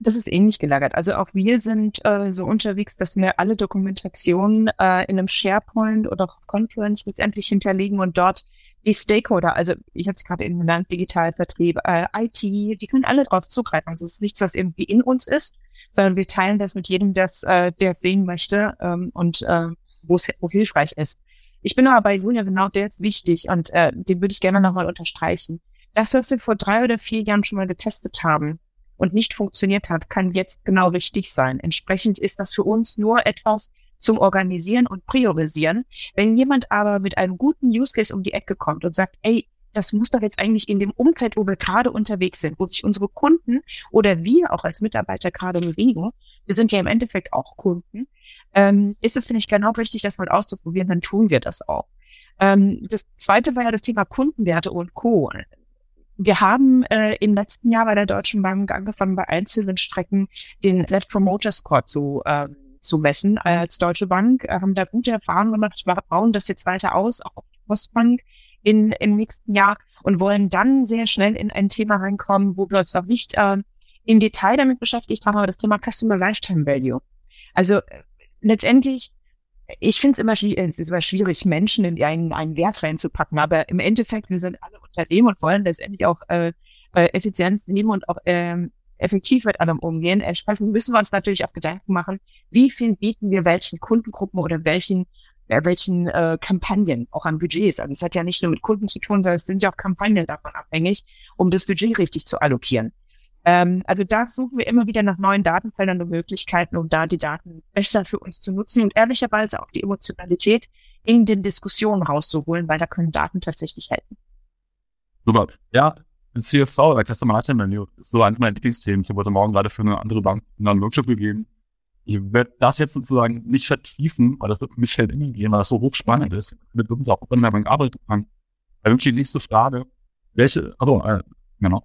Das ist ähnlich gelagert. Also auch wir sind äh, so unterwegs, dass wir alle Dokumentationen äh, in einem SharePoint oder auch Confluence letztendlich hinterlegen und dort die Stakeholder, also ich hatte es gerade eben genannt, Digitalvertrieb, äh, IT, die können alle drauf zugreifen. Also es ist nichts, was irgendwie in uns ist, sondern wir teilen das mit jedem, das, äh, der sehen möchte ähm, und äh, wo es hilfreich ist. Ich bin aber bei Julia genau der ist wichtig und äh, den würde ich gerne nochmal unterstreichen. Das, was wir vor drei oder vier Jahren schon mal getestet haben und nicht funktioniert hat, kann jetzt genau richtig sein. Entsprechend ist das für uns nur etwas, zum Organisieren und Priorisieren. Wenn jemand aber mit einem guten Use Case um die Ecke kommt und sagt, ey, das muss doch jetzt eigentlich in dem Umfeld, wo wir gerade unterwegs sind, wo sich unsere Kunden oder wir auch als Mitarbeiter gerade bewegen, wir sind ja im Endeffekt auch Kunden, ähm, ist es, finde ich, genau richtig, das mal auszuprobieren, dann tun wir das auch. Ähm, das zweite war ja das Thema Kundenwerte und Co. Wir haben äh, im letzten Jahr bei der Deutschen Bank angefangen, bei einzelnen Strecken den Net Promoter Score zu ähm, zu messen als Deutsche Bank, haben da gute Erfahrungen gemacht, wir bauen das jetzt weiter aus, auch auf die Postbank in, im nächsten Jahr und wollen dann sehr schnell in ein Thema reinkommen, wo wir uns noch nicht äh, im Detail damit beschäftigt haben, aber das Thema Customer Lifetime Value. Also äh, letztendlich, ich finde es immer, es ist immer schwierig, Menschen in einen, einen Wert reinzupacken, aber im Endeffekt, wir sind alle Unternehmen und wollen letztendlich auch äh, äh Effizienz nehmen und auch ähm, effektiv mit allem umgehen. Entsprechend müssen wir uns natürlich auch Gedanken machen, wie viel bieten wir welchen Kundengruppen oder welchen welchen äh, Kampagnen auch an Budgets. Also es hat ja nicht nur mit Kunden zu tun, sondern es sind ja auch Kampagnen davon abhängig, um das Budget richtig zu allokieren. Ähm, also da suchen wir immer wieder nach neuen Datenfeldern und Möglichkeiten, um da die Daten besser für uns zu nutzen und ehrlicherweise auch die Emotionalität in den Diskussionen rauszuholen, weil da können Daten tatsächlich helfen. Super. Ja, CFV oder Customer Lifetime Value ist so eines meiner Lieblingsthemen. Ich habe heute Morgen gerade für eine andere Bank einen Workshop gegeben. Ich werde das jetzt sozusagen nicht vertiefen, weil das wird ein bisschen in gehen, weil das so hochspannend ist. Mit wirklich auch in der Bank arbeiten kann. Da wünsche ich die nächste Frage. Welche, also, äh, genau.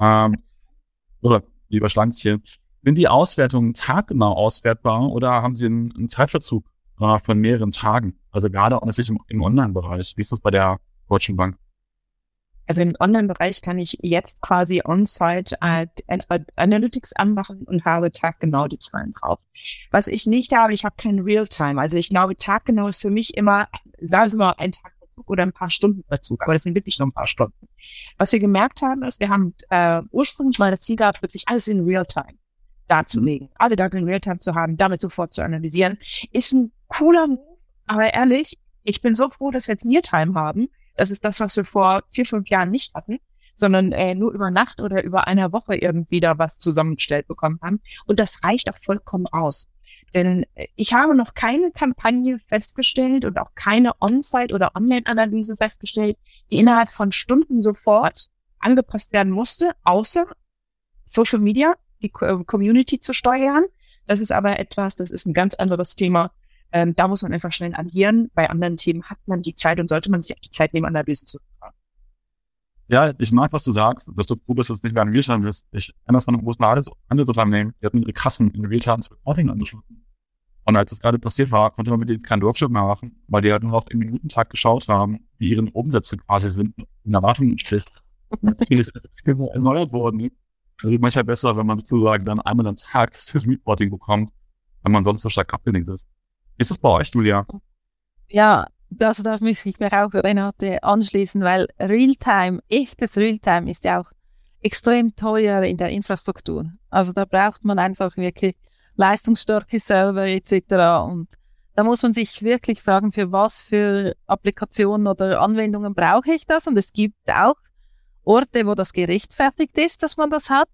Ähm, oder, lieber Schlanzchen, sind die Auswertungen taggenau auswertbar oder haben sie einen, einen Zeitverzug äh, von mehreren Tagen? Also gerade auch natürlich im, im Online-Bereich. Wie ist das bei der Deutschen Bank? Also im Online-Bereich kann ich jetzt quasi on-site äh, Analytics anmachen und habe taggenau die Zahlen drauf. Was ich nicht habe, ich habe kein Real-Time. Also ich glaube, taggenau ist für mich immer, sagen wir mal, ein Tag Verzug oder ein paar Stunden Verzug. Aber das sind wirklich nur ein paar Stunden. Was wir gemerkt haben, ist, wir haben äh, ursprünglich mal das Ziel gehabt, wirklich alles in Real-Time darzulegen. Alle Daten in Real-Time zu haben, damit sofort zu analysieren. Ist ein cooler Move, aber ehrlich, ich bin so froh, dass wir jetzt Near-Time haben, das ist das, was wir vor vier, fünf Jahren nicht hatten, sondern äh, nur über Nacht oder über einer Woche irgendwie da was zusammengestellt bekommen haben. Und das reicht auch vollkommen aus. Denn äh, ich habe noch keine Kampagne festgestellt und auch keine On-Site- oder Online-Analyse festgestellt, die innerhalb von Stunden sofort angepasst werden musste, außer Social Media, die Community zu steuern. Das ist aber etwas, das ist ein ganz anderes Thema. Ähm, da muss man einfach schnell agieren. Bei anderen Themen hat man die Zeit und sollte man sich auch die Zeit nehmen, Analysen zu machen. Ja, ich mag, was du sagst, dass du froh bist, dass du nicht mehr an Realtime bist. Ich kenne das von einem großen Handelsunternehmen, die hatten ihre Kassen in Realtime zum Reporting angeschlossen. Und als das gerade passiert war, konnte man mit denen keinen Workshop mehr machen, weil die halt nur noch im Minutentag geschaut haben, wie ihre Umsätze quasi sind, in Erwartung entspricht. Und vieles erneuert worden. Das ist manchmal besser, wenn man sozusagen dann einmal am Tag das Reporting bekommt, wenn man sonst so stark abgelenkt ist. Ist das bei euch, Julia? Ja, das darf mich ich mir auch Renate anschließen, weil Realtime, echtes Realtime ist ja auch extrem teuer in der Infrastruktur. Also da braucht man einfach wirklich leistungsstarke Server etc. Und da muss man sich wirklich fragen, für was für Applikationen oder Anwendungen brauche ich das? Und es gibt auch Orte, wo das gerechtfertigt ist, dass man das hat.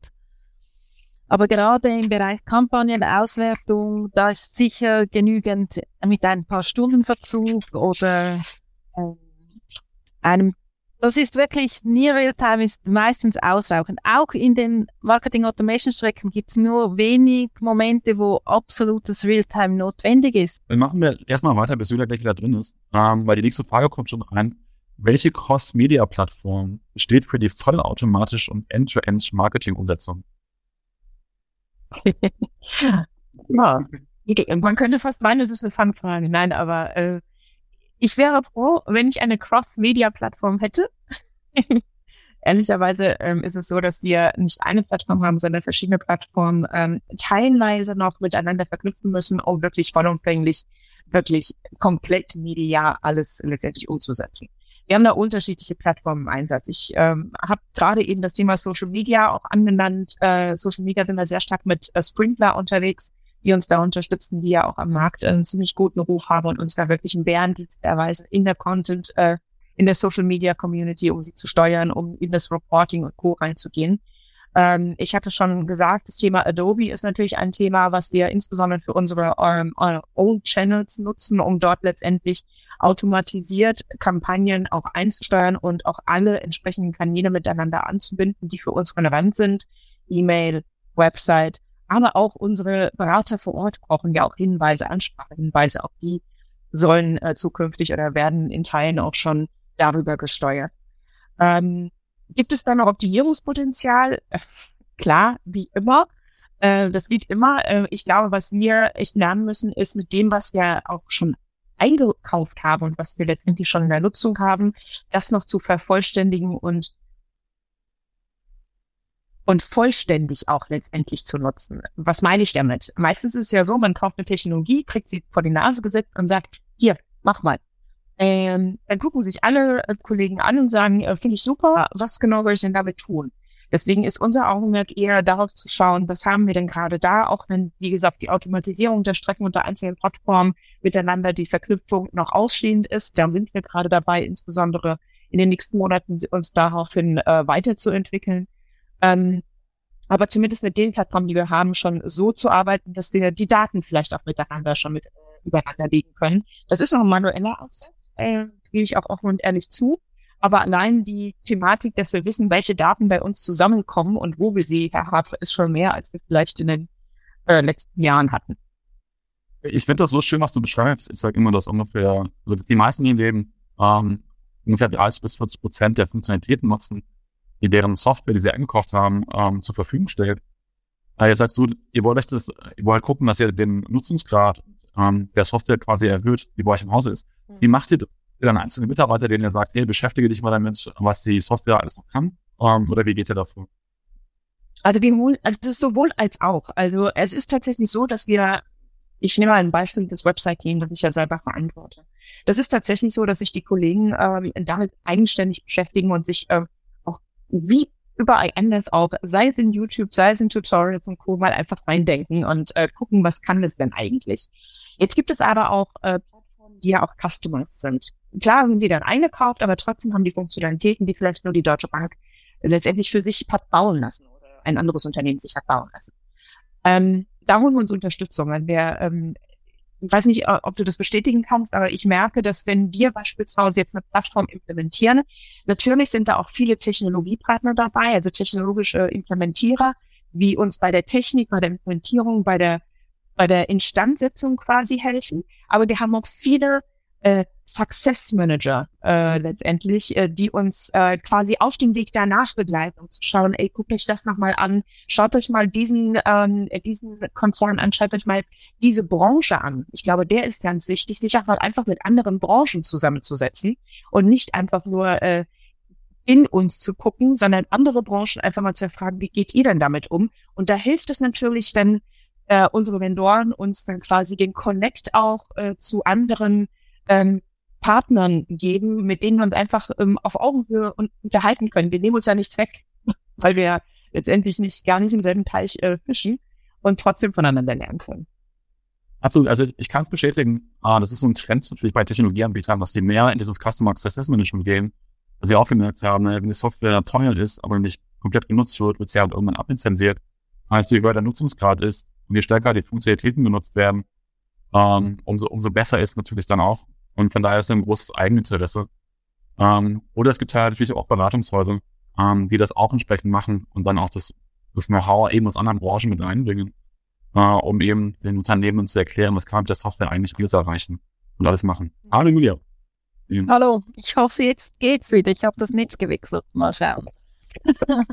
Aber gerade im Bereich Kampagnenauswertung, da ist sicher genügend mit ein paar Stunden Verzug oder äh, einem das ist wirklich, Near Real-Time ist meistens ausreichend. Auch in den Marketing-Automation-Strecken gibt es nur wenig Momente, wo absolutes Real-Time notwendig ist. Dann machen wir erstmal weiter, bis Julia gleich wieder drin ist, ähm, weil die nächste Frage kommt schon rein. Welche Cross-Media-Plattform steht für die vollautomatische und End-to-End-Marketing-Umsetzung? ja. Man könnte fast meinen, es ist eine Fangfrage. Nein, aber äh, ich wäre froh, wenn ich eine Cross-Media-Plattform hätte. Ehrlicherweise ähm, ist es so, dass wir nicht eine Plattform haben, sondern verschiedene Plattformen ähm, teilweise noch miteinander verknüpfen müssen, um wirklich vollumfänglich, wirklich komplett medial alles letztendlich umzusetzen. Wir haben da unterschiedliche Plattformen im Einsatz. Ich ähm, habe gerade eben das Thema Social Media auch angenannt. Äh, Social Media sind da sehr stark mit äh, Sprinkler unterwegs die uns da unterstützen, die ja auch am Markt einen ziemlich guten Ruf haben und uns da wirklich einen Bärendienst erweisen in der Content, äh, in der Social Media Community, um sie zu steuern, um in das Reporting und Co. reinzugehen. Ähm, ich hatte schon gesagt, das Thema Adobe ist natürlich ein Thema, was wir insbesondere für unsere um, ähm, Own Channels nutzen, um dort letztendlich automatisiert Kampagnen auch einzusteuern und auch alle entsprechenden Kanäle miteinander anzubinden, die für uns relevant sind. E-Mail, Website, aber auch unsere Berater vor Ort brauchen ja auch Hinweise, Ansprachehinweise. Auch die sollen äh, zukünftig oder werden in Teilen auch schon darüber gesteuert. Ähm, gibt es da noch Optimierungspotenzial? Äh, klar, wie immer. Äh, das geht immer. Äh, ich glaube, was wir echt lernen müssen, ist mit dem, was wir auch schon eingekauft haben und was wir letztendlich schon in der Nutzung haben, das noch zu vervollständigen und und vollständig auch letztendlich zu nutzen. Was meine ich damit? Meistens ist es ja so, man kauft eine Technologie, kriegt sie vor die Nase gesetzt und sagt, hier, mach mal. Ähm, dann gucken sich alle äh, Kollegen an und sagen, äh, finde ich super, was genau soll ich denn damit tun? Deswegen ist unser Augenmerk eher darauf zu schauen, was haben wir denn gerade da, auch wenn, wie gesagt, die Automatisierung der Strecken unter einzelnen Plattformen miteinander die Verknüpfung noch ausstehend ist. Da sind wir gerade dabei, insbesondere in den nächsten Monaten uns daraufhin äh, weiterzuentwickeln. Ähm, aber zumindest mit den Plattformen, die wir haben, schon so zu arbeiten, dass wir die Daten vielleicht auch miteinander schon mit übereinander legen können. Das ist noch ein manueller Aufsatz, äh, gebe ich auch offen und ehrlich zu. Aber allein die Thematik, dass wir wissen, welche Daten bei uns zusammenkommen und wo wir sie haben, ist schon mehr, als wir vielleicht in den äh, letzten Jahren hatten. Ich finde das so schön, was du beschreibst. Ich sage immer, dass ungefähr, also die meisten im Leben ähm, ungefähr 30 bis 40 Prozent der Funktionalitäten nutzen, die deren Software, die sie eingekauft haben, ähm, zur Verfügung stellt. Äh, jetzt sagst du, ihr wollt euch das, ihr wollt gucken, dass ihr den Nutzungsgrad ähm, der Software quasi erhöht, die bei euch im Hause ist. Mhm. Wie macht ihr das? Dann einzelne Mitarbeiter, denen ihr sagt, hey, beschäftige dich mal damit, was die Software alles noch kann? Ähm, oder wie geht ihr davor? Also wir holen, also das ist sowohl als auch. Also es ist tatsächlich so, dass wir, ich nehme mal ein Beispiel des Website-Team, das ich ja selber verantworte. Das ist tatsächlich so, dass sich die Kollegen ähm, damit eigenständig beschäftigen und sich äh, wie überall anders auch, sei es in YouTube, sei es in Tutorials und Co. mal einfach reindenken und äh, gucken, was kann das denn eigentlich. Jetzt gibt es aber auch äh, Plattformen, die ja auch customized sind. Klar sind die dann eingekauft, aber trotzdem haben die Funktionalitäten, die vielleicht nur die Deutsche Bank letztendlich für sich hat bauen lassen oder ein anderes Unternehmen sich hat bauen lassen. Ähm, da holen wir uns Unterstützung. Wenn wir ähm, ich weiß nicht, ob du das bestätigen kannst, aber ich merke, dass wenn wir beispielsweise jetzt eine Plattform implementieren, natürlich sind da auch viele Technologiepartner dabei, also technologische Implementierer, wie uns bei der Technik, bei der Implementierung, bei der, bei der Instandsetzung quasi helfen. Aber wir haben auch viele äh, Success Manager äh, letztendlich, äh, die uns äh, quasi auf dem Weg danach begleiten, um zu schauen, ey, guckt euch das nochmal an, schaut euch mal diesen, ähm, diesen Konzern an, schaut euch mal diese Branche an. Ich glaube, der ist ganz wichtig, sich auch mal einfach mit anderen Branchen zusammenzusetzen und nicht einfach nur äh, in uns zu gucken, sondern andere Branchen einfach mal zu erfragen, wie geht ihr denn damit um? Und da hilft es natürlich, wenn äh, unsere Vendoren uns dann quasi den Connect auch äh, zu anderen ähm, Partnern geben, mit denen wir uns einfach ähm, auf Augenhöhe unterhalten können. Wir nehmen uns ja nichts weg, weil wir letztendlich nicht gar nicht im selben Teich äh, fischen und trotzdem voneinander lernen können. Absolut, also ich kann es bestätigen, ah, das ist so ein Trend natürlich bei Technologieanbietern, dass die mehr in dieses Customer Success Management gehen, dass sie auch gemerkt haben, wenn die Software teuer ist, aber nicht komplett genutzt wird, wird sie halt irgendwann ablizenziert. Das heißt, je höher der Nutzungsgrad ist und je stärker die Funktionalitäten genutzt werden, ähm, umso, umso besser ist natürlich dann auch und von daher ist es ein großes Eigeninteresse. Ähm, oder es gibt halt natürlich auch Beratungshäuser, ähm, die das auch entsprechend machen und dann auch das, das Know-how eben aus anderen Branchen mit einbringen, äh, um eben den Unternehmen zu erklären, was kann man mit der Software eigentlich alles erreichen und alles machen. Hallo Julia. Ja. Hallo, ich hoffe, jetzt geht's wieder. Ich habe das Netz gewechselt. Mal schauen.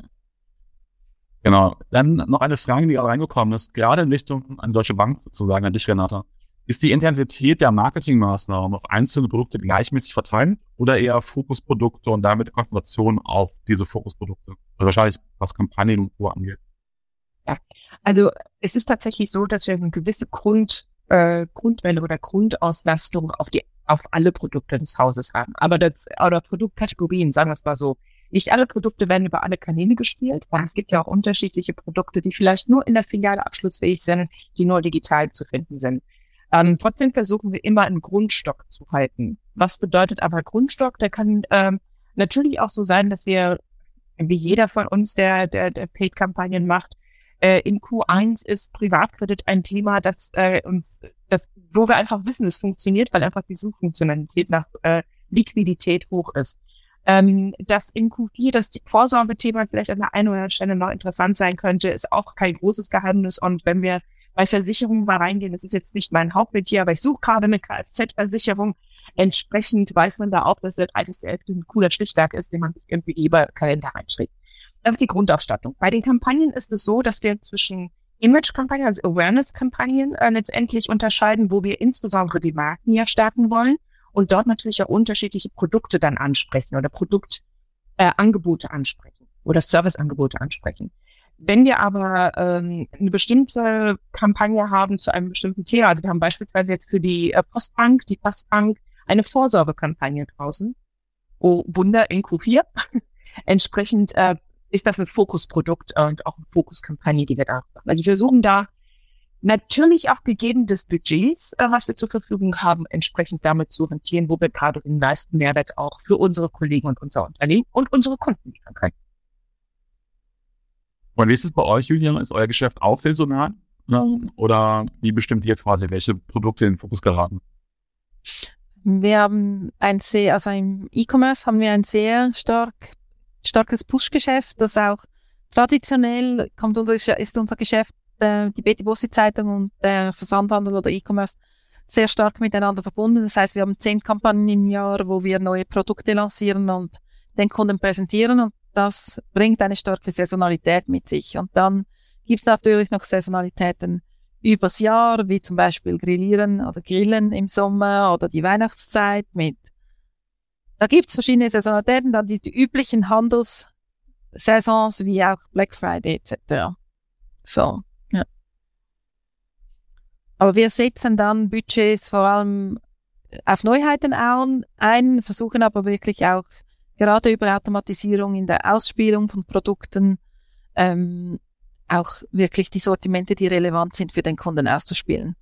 genau. Dann noch eine Frage, die auch reingekommen ist, gerade in Richtung an Deutsche Bank sozusagen, an dich, Renata. Ist die Intensität der Marketingmaßnahmen auf einzelne Produkte gleichmäßig verteilt oder eher Fokusprodukte und damit Konzentration auf diese Fokusprodukte? Also wahrscheinlich, was Kampagnen und Co. angeht. Ja, also es ist tatsächlich so, dass wir eine gewisse Grund, äh, Grundwelle oder Grundauslastung auf die auf alle Produkte des Hauses haben. Aber das, oder Produktkategorien, sagen wir es mal so. Nicht alle Produkte werden über alle Kanäle gespielt, weil es gibt ja auch unterschiedliche Produkte, die vielleicht nur in der Filiale abschlussfähig sind, die nur digital zu finden sind. Ähm, trotzdem versuchen wir immer einen Grundstock zu halten. Was bedeutet aber Grundstock? Der kann ähm, natürlich auch so sein, dass wir, wie jeder von uns, der, der, der Paid-Kampagnen macht, äh, in Q1 ist Privatkredit ein Thema, das äh, uns, das, wo wir einfach wissen, es funktioniert, weil einfach die Suchfunktionalität nach äh, Liquidität hoch ist. Ähm, dass in Q4 das Vorsorgethema vielleicht an der einen oder anderen Stelle noch interessant sein könnte, ist auch kein großes Geheimnis. Und wenn wir bei Versicherungen mal reingehen. Das ist jetzt nicht mein Hauptmetier, aber ich suche gerade eine Kfz-Versicherung. Entsprechend weiß man da auch, dass der 30.11. ein cooler Stichtag ist, den man sich irgendwie über Kalender reinschlägt. Das ist die Grundausstattung. Bei den Kampagnen ist es so, dass wir zwischen Image-Kampagnen, also Awareness-Kampagnen äh, letztendlich unterscheiden, wo wir insbesondere die Marken ja stärken wollen und dort natürlich auch unterschiedliche Produkte dann ansprechen oder Produktangebote äh, ansprechen oder Serviceangebote ansprechen. Wenn wir aber ähm, eine bestimmte Kampagne haben zu einem bestimmten Thema, also wir haben beispielsweise jetzt für die äh, Postbank, die Postbank eine Vorsorgekampagne draußen. Oh, Wunder in Q4. Entsprechend äh, ist das ein Fokusprodukt und auch eine Fokuskampagne, die wir da machen. Also wir versuchen da natürlich auch gegeben des Budgets, äh, was wir zur Verfügung haben, entsprechend damit zu rentieren, wo wir gerade den meisten Mehrwert auch für unsere Kollegen und unser Unternehmen und unsere Kunden liefern können. Und wie ist es bei euch, Julian? Ist euer Geschäft auch saisonal? Mhm. Oder wie bestimmt ihr quasi, welche Produkte in den Fokus geraten? Wir haben ein sehr, also im E-Commerce haben wir ein sehr stark, starkes Push-Geschäft, das auch traditionell kommt unser, ist unser Geschäft, äh, die Betty Bossi Zeitung und der Versandhandel oder E-Commerce sehr stark miteinander verbunden. Das heißt, wir haben zehn Kampagnen im Jahr, wo wir neue Produkte lancieren und den Kunden präsentieren und das bringt eine starke Saisonalität mit sich. Und dann gibt es natürlich noch Saisonalitäten übers Jahr, wie zum Beispiel Grillieren oder Grillen im Sommer oder die Weihnachtszeit mit. Da gibt es verschiedene Saisonalitäten, dann die, die üblichen Handelssaisons wie auch Black Friday etc. So. Aber wir setzen dann Budgets vor allem auf Neuheiten ein, versuchen aber wirklich auch gerade über Automatisierung in der Ausspielung von Produkten ähm, auch wirklich die Sortimente, die relevant sind für den Kunden auszuspielen.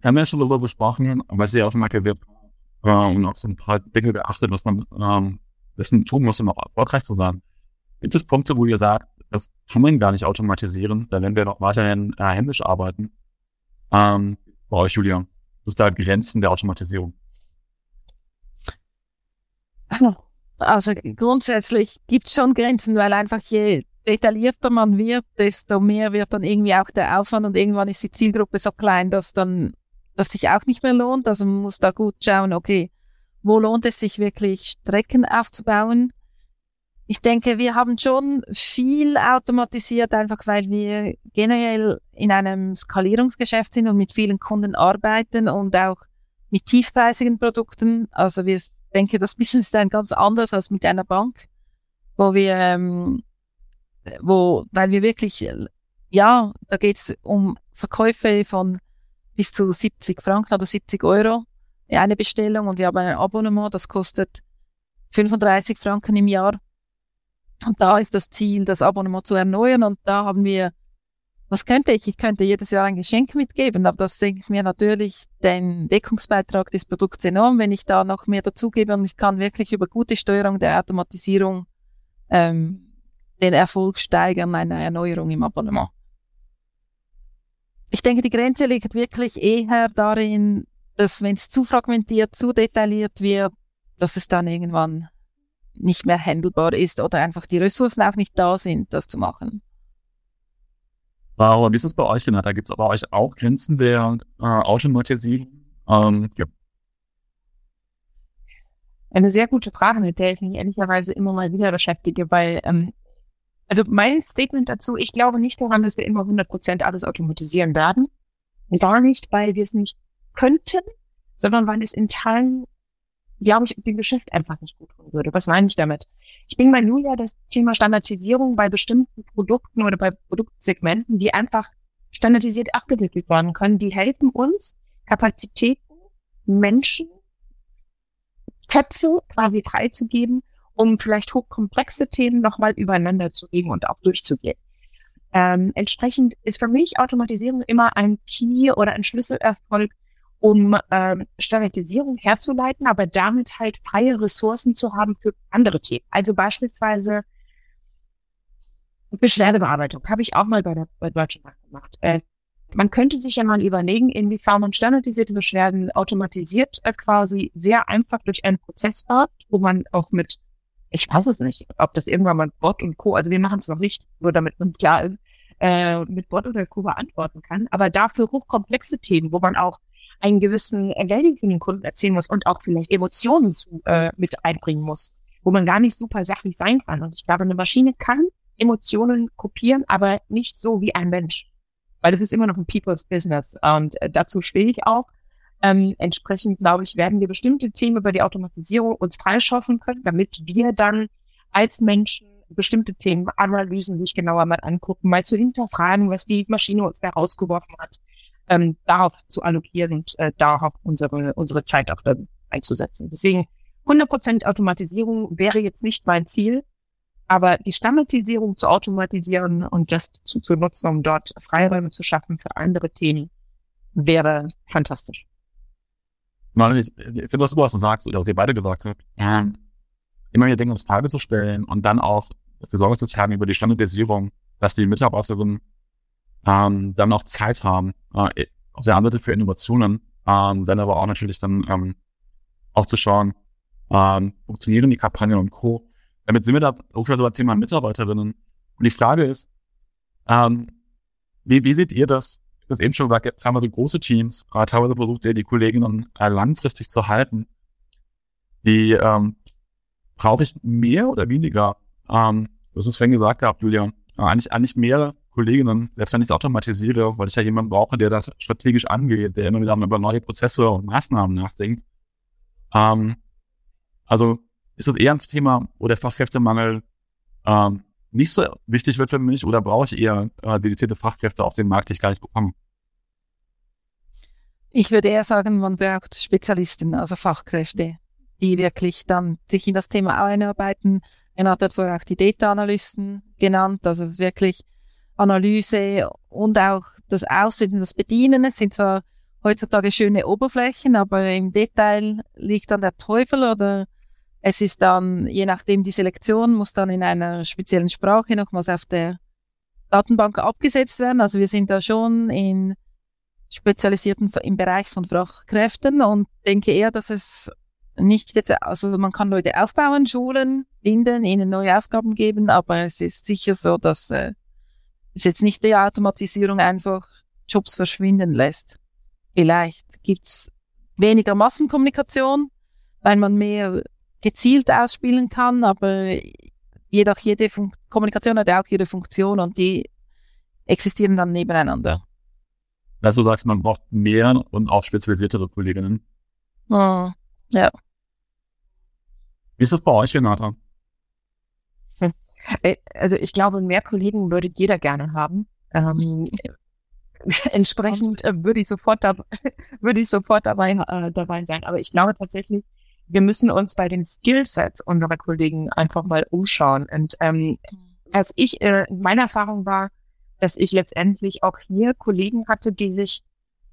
Wir haben ja schon darüber gesprochen, was ihr auch mal gewirkt äh, und auch so ein paar Dinge beachtet, was man ähm, dessen tun muss, um auch erfolgreich zu sein. Gibt es Punkte, wo ihr sagt, das kann man gar nicht automatisieren, da werden wir noch weiterhin äh, händisch arbeiten? Ähm, bei euch, Julia, das ist da Grenzen der Automatisierung? Also grundsätzlich gibt es schon Grenzen, weil einfach je detaillierter man wird, desto mehr wird dann irgendwie auch der Aufwand und irgendwann ist die Zielgruppe so klein, dass dann das sich auch nicht mehr lohnt. Also man muss da gut schauen, okay, wo lohnt es sich wirklich Strecken aufzubauen? Ich denke, wir haben schon viel automatisiert, einfach weil wir generell in einem Skalierungsgeschäft sind und mit vielen Kunden arbeiten und auch mit tiefpreisigen Produkten. Also wir denke, das Business ist ein ganz anders als mit einer Bank, wo wir, ähm, wo, weil wir wirklich, ja, da geht's um Verkäufe von bis zu 70 Franken oder 70 Euro eine Bestellung und wir haben ein Abonnement, das kostet 35 Franken im Jahr. Und da ist das Ziel, das Abonnement zu erneuern. Und da haben wir, was könnte ich? Ich könnte jedes Jahr ein Geschenk mitgeben, aber das senkt mir natürlich den Deckungsbeitrag des Produkts enorm, wenn ich da noch mehr dazugebe und ich kann wirklich über gute Steuerung der Automatisierung ähm, den Erfolg steigern einer Erneuerung im Abonnement. Ich denke, die Grenze liegt wirklich eher darin, dass wenn es zu fragmentiert, zu detailliert wird, dass es dann irgendwann nicht mehr handelbar ist oder einfach die Ressourcen auch nicht da sind, das zu machen. Wow, wie ist es bei euch, Renata? Gibt es bei euch auch Grenzen der äh, Automatisierung? Ähm, ja. Eine sehr gute Frage, mit der ich mich ehrlicherweise immer mal wieder beschäftige, weil, ähm, also mein Statement dazu, ich glaube nicht daran, dass wir immer 100% alles automatisieren werden. Gar nicht, weil wir es nicht könnten, sondern weil es in Teilen glaube ich, dem Geschäft einfach nicht gut tun würde. Was meine ich damit? Ich bin bei Julia das Thema Standardisierung bei bestimmten Produkten oder bei Produktsegmenten, die einfach standardisiert abgewickelt werden können, die helfen uns, Kapazitäten, Menschen, Köpfe quasi freizugeben, um vielleicht hochkomplexe Themen nochmal übereinander zu legen und auch durchzugehen. Ähm, entsprechend ist für mich Automatisierung immer ein Key oder ein Schlüsselerfolg um ähm, Standardisierung herzuleiten, aber damit halt freie Ressourcen zu haben für andere Themen. Also beispielsweise Beschwerdebearbeitung habe ich auch mal bei der bei Deutschen Bank gemacht. Äh, man könnte sich ja mal überlegen, inwiefern man standardisierte Beschwerden automatisiert äh, quasi sehr einfach durch einen Prozess fährt, wo man auch mit, ich weiß es nicht, ob das irgendwann mal Bot und Co., also wir machen es noch nicht, nur damit uns klar ist, äh, mit Bot oder Co. beantworten kann, aber dafür hochkomplexe Themen, wo man auch einen gewissen Value für den Kunden erzählen muss und auch vielleicht Emotionen zu, äh, mit einbringen muss, wo man gar nicht super sachlich sein kann. Und ich glaube, eine Maschine kann Emotionen kopieren, aber nicht so wie ein Mensch. Weil es ist immer noch ein People's Business. Und äh, dazu stehe ich auch. Ähm, entsprechend, glaube ich, werden wir bestimmte Themen über die Automatisierung uns freischaffen können, damit wir dann als Menschen bestimmte Themen, Analysen sich genauer mal angucken, mal zu hinterfragen, was die Maschine uns da rausgeworfen hat, ähm, darauf zu allokieren und äh, darauf unsere, unsere Zeit auch dann einzusetzen. Deswegen 100% Automatisierung wäre jetzt nicht mein Ziel, aber die Standardisierung zu automatisieren und das zu, zu nutzen, um dort Freiräume zu schaffen für andere Themen, wäre fantastisch. Ich, ich finde das super, was du sagst oder was ihr beide gesagt habt. Ja. Immer wieder Dinge uns Frage zu stellen und dann auch dafür Sorge zu tragen über die Standardisierung, dass die Mitarbeiterinnen ähm, dann auch Zeit haben, äh, auf der anderen Seite für Innovationen, ähm, dann aber auch natürlich dann ähm, auch zu schauen, ähm, funktionieren die Kampagnen und Co. Damit sind wir da auch schon beim Thema Mitarbeiterinnen. Und die Frage ist, ähm, wie, wie seht ihr das? Ich habe eben schon gesagt, haben wir so große Teams, äh, teilweise versucht ihr die Kolleginnen äh, langfristig zu halten. Die ähm, brauche ich mehr oder weniger? Ähm, hast es vorhin gesagt gehabt, Julia, äh, eigentlich, eigentlich mehr Kolleginnen, selbst wenn ich es automatisiere, weil ich ja jemanden brauche, der das strategisch angeht, der immer wieder über neue Prozesse und Maßnahmen nachdenkt. Ähm, also ist das eher ein Thema, wo der Fachkräftemangel ähm, nicht so wichtig wird für mich oder brauche ich eher äh, dedizierte Fachkräfte auf dem Markt, die ich gar nicht bekomme? Ich würde eher sagen, man braucht Spezialisten, also Fachkräfte, die wirklich dann sich in das Thema einarbeiten. Er hat vorher auch die Data-Analysten genannt, also es wirklich Analyse und auch das Aussehen, das Bedienen. Es sind zwar heutzutage schöne Oberflächen, aber im Detail liegt dann der Teufel oder es ist dann, je nachdem, die Selektion muss dann in einer speziellen Sprache nochmals auf der Datenbank abgesetzt werden. Also wir sind da schon in spezialisierten, im Bereich von Fachkräften und denke eher, dass es nicht, also man kann Leute aufbauen, schulen, binden, ihnen neue Aufgaben geben, aber es ist sicher so, dass äh, ist jetzt nicht die Automatisierung einfach Jobs verschwinden lässt. Vielleicht gibt's weniger Massenkommunikation, weil man mehr gezielt ausspielen kann, aber jedoch jede Fun Kommunikation hat ja auch ihre Funktion und die existieren dann nebeneinander. Also du sagst, man braucht mehr und auch spezialisiertere Kolleginnen. Oh, ja. Wie ist das bei euch, Renata? Hm. Äh, also ich glaube, mehr Kollegen würde jeder gerne haben. Ähm, entsprechend äh, würde ich sofort da, würde ich sofort dabei äh, dabei sein. Aber ich glaube tatsächlich, wir müssen uns bei den Skillsets unserer Kollegen einfach mal umschauen. Und ähm, als ich äh, meine Erfahrung war, dass ich letztendlich auch hier Kollegen hatte, die sich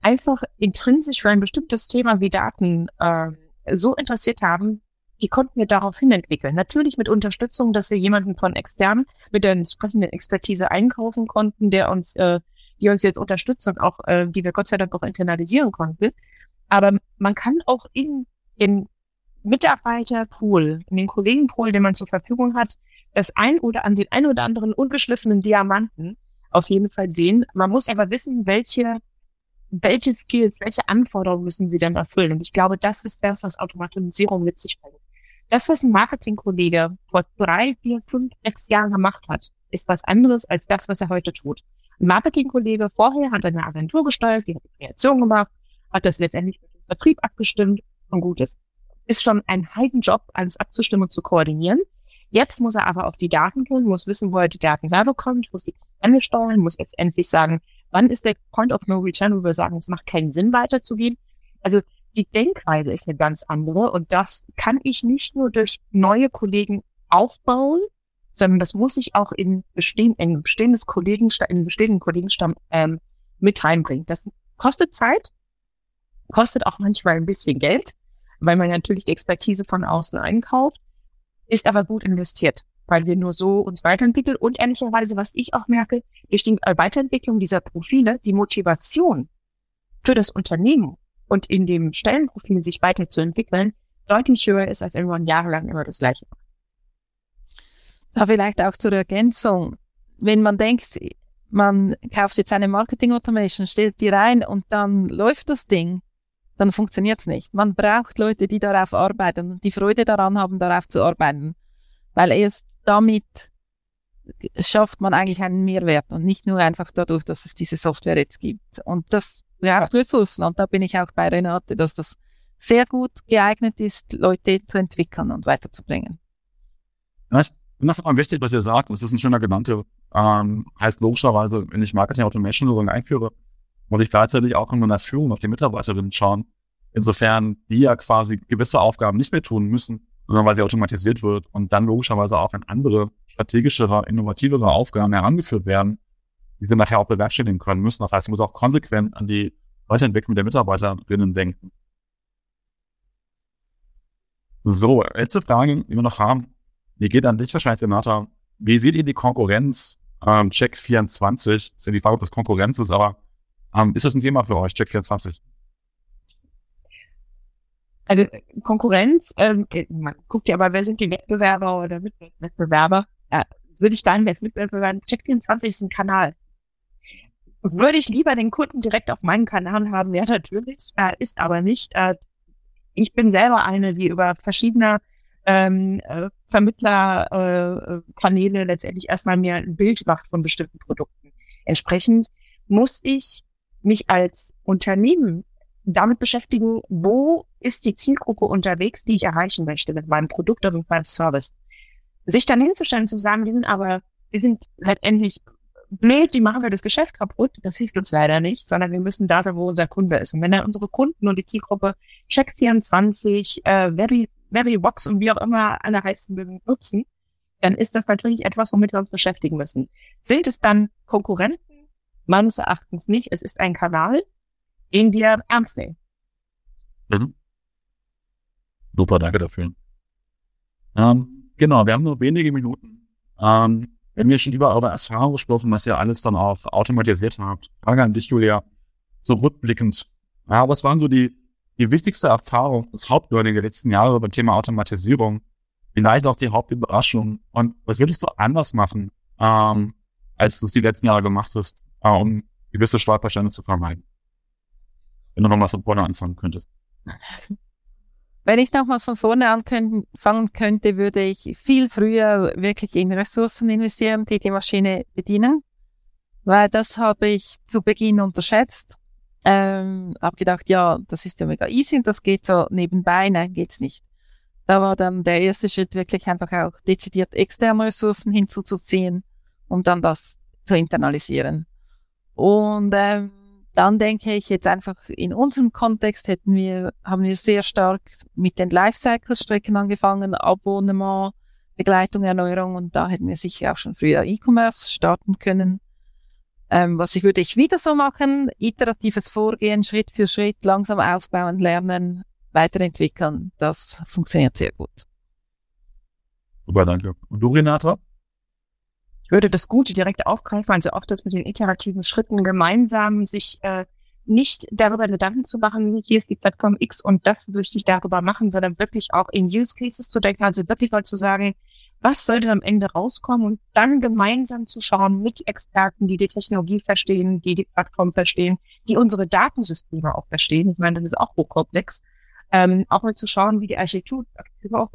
einfach intrinsisch für ein bestimmtes Thema wie Daten äh, so interessiert haben, die konnten wir daraufhin entwickeln. Natürlich mit Unterstützung, dass wir jemanden von extern mit der entsprechenden Expertise einkaufen konnten, der uns, äh, die uns jetzt unterstützt und auch, äh, die wir Gott sei Dank auch internalisieren konnten. Aber man kann auch in, in Mitarbeiterpool, in den Kollegenpool, den man zur Verfügung hat, das ein oder an den ein oder anderen ungeschliffenen Diamanten auf jeden Fall sehen. Man muss aber wissen, welche, welche Skills, welche Anforderungen müssen sie dann erfüllen. Und ich glaube, das ist das, was Automatisierung mit sich bringt. Das, was ein Marketingkollege vor drei, vier, fünf, sechs Jahren gemacht hat, ist was anderes als das, was er heute tut. Ein Marketingkollege vorher hat eine Agentur gesteuert, die hat die Kreation gemacht, hat das letztendlich mit dem Vertrieb abgestimmt und gut ist ist schon ein Heidenjob, alles abzustimmen und zu koordinieren. Jetzt muss er aber auch die Daten kennen, muss wissen, wo er die Daten herbekommt, muss die Kampagne steuern, muss letztendlich sagen, wann ist der Point of No Return, wo wir sagen, es macht keinen Sinn weiterzugehen. Also die Denkweise ist eine ganz andere und das kann ich nicht nur durch neue Kollegen aufbauen, sondern das muss ich auch in, bestehen, in bestehendes Kollegen, in bestehenden Kollegenstamm ähm, mit reinbringen. Das kostet Zeit, kostet auch manchmal ein bisschen Geld, weil man natürlich die Expertise von außen einkauft, ist aber gut investiert, weil wir nur so uns weiterentwickeln und ehrlicherweise, was ich auch merke, durch die Weiterentwicklung dieser Profile, die Motivation für das Unternehmen und in dem Stellenprofil sich weiterzuentwickeln, deutlich höher ist, als man jahrelang immer das Gleiche. Da vielleicht auch zur Ergänzung. Wenn man denkt, man kauft jetzt eine Marketing Automation, stellt die rein und dann läuft das Ding, dann funktioniert's nicht. Man braucht Leute, die darauf arbeiten und die Freude daran haben, darauf zu arbeiten. Weil erst damit schafft man eigentlich einen Mehrwert und nicht nur einfach dadurch, dass es diese Software jetzt gibt. Und das braucht Ressourcen. Und da bin ich auch bei Renate, dass das sehr gut geeignet ist, Leute zu entwickeln und weiterzubringen. Ja, ich finde das aber wichtig, was ihr sagt. Das ist ein schöner Gedanke. Ähm, heißt logischerweise, wenn ich Marketing Automation Lösungen einführe, muss ich gleichzeitig auch in meiner Führung auf die Mitarbeiterinnen schauen. Insofern die ja quasi gewisse Aufgaben nicht mehr tun müssen, sondern weil sie automatisiert wird und dann logischerweise auch in andere strategischere, innovativere Aufgaben herangeführt werden, die sie nachher auch bewerkstelligen können müssen. Das heißt, ich muss auch konsequent an die Weiterentwicklung der Mitarbeiterinnen denken. So, letzte Frage, die wir noch haben. Die geht an dich wahrscheinlich, Renata. Wie seht ihr die Konkurrenz? Ähm, Check 24, ist ja die Frage, ob das Konkurrenz ist, aber ähm, ist das ein Thema für euch, Check24? Also Konkurrenz, ähm, man guckt ja aber, wer sind die Wettbewerber oder Mitwettbewerber? Ja, würde ich dann als Mitwettbewerber, Check24 ist ein Kanal. Würde ich lieber den Kunden direkt auf meinen Kanal haben? Ja, natürlich, äh, ist aber nicht. Äh, ich bin selber eine, die über verschiedene ähm, äh, Vermittlerkanäle äh, letztendlich erstmal mir ein Bild macht von bestimmten Produkten. Entsprechend muss ich mich als Unternehmen damit beschäftigen, wo ist die Zielgruppe unterwegs, die ich erreichen möchte mit meinem Produkt oder mit meinem Service. Sich dann hinzustellen, zu sagen, die sind aber, die sind letztendlich blöd, die machen wir das Geschäft kaputt, das hilft uns leider nicht, sondern wir müssen da sein, wo unser Kunde ist. Und wenn er unsere Kunden und die Zielgruppe Check24, äh, Very, Verybox und wie auch immer alle heißen nutzen, dann ist das natürlich etwas, womit wir uns beschäftigen müssen. Sind es dann Konkurrenten? Meines Erachtens nicht. Es ist ein Kanal, den wir ernst nehmen. Mhm. Super, danke dafür. Ähm, genau, wir haben nur wenige Minuten. Ähm, wir schon über eure Erfahrung gesprochen, was ihr alles dann auch automatisiert habt. Frage an dich, Julia. So rückblickend. Ja, was waren so die, die wichtigste Erfahrung, das Hauptlearning der letzten Jahre beim Thema Automatisierung? Vielleicht auch die Hauptüberraschung. Und was würdest du anders machen, ähm, als du es die letzten Jahre gemacht hast? äh, um gewisse Stolpersteine zu vermeiden. wenn du nochmal von vorne anfangen könntest. Wenn ich nochmals von vorne anfangen könnte, würde ich viel früher wirklich in Ressourcen investieren, die die Maschine bedienen, weil das habe ich zu Beginn unterschätzt. Ähm, habe gedacht, ja, das ist ja mega easy und das geht so nebenbei. Nein, geht's nicht. Da war dann der erste Schritt wirklich einfach auch dezidiert externe Ressourcen hinzuzuziehen, um dann das zu internalisieren. Und ähm, dann denke ich jetzt einfach in unserem Kontext hätten wir, haben wir sehr stark mit den Lifecycle-Strecken angefangen, Abonnement, Begleitung, Erneuerung und da hätten wir sicher auch schon früher E-Commerce starten können. Ähm, was ich würde ich wieder so machen, iteratives Vorgehen, Schritt für Schritt, langsam aufbauen, lernen, weiterentwickeln. Das funktioniert sehr gut. Super, danke. Und du, Renata? Ich würde das Gute direkt aufgreifen, also auch das mit den iterativen Schritten gemeinsam sich äh, nicht darüber Gedanken zu machen, hier ist die Plattform X und das möchte ich darüber machen, sondern wirklich auch in Use Cases zu denken, also wirklich mal zu sagen, was sollte am Ende rauskommen und dann gemeinsam zu schauen mit Experten, die die Technologie verstehen, die die Plattform verstehen, die unsere Datensysteme auch verstehen. Ich meine, das ist auch hochkomplex. Ähm, auch mal zu schauen, wie die Architektur,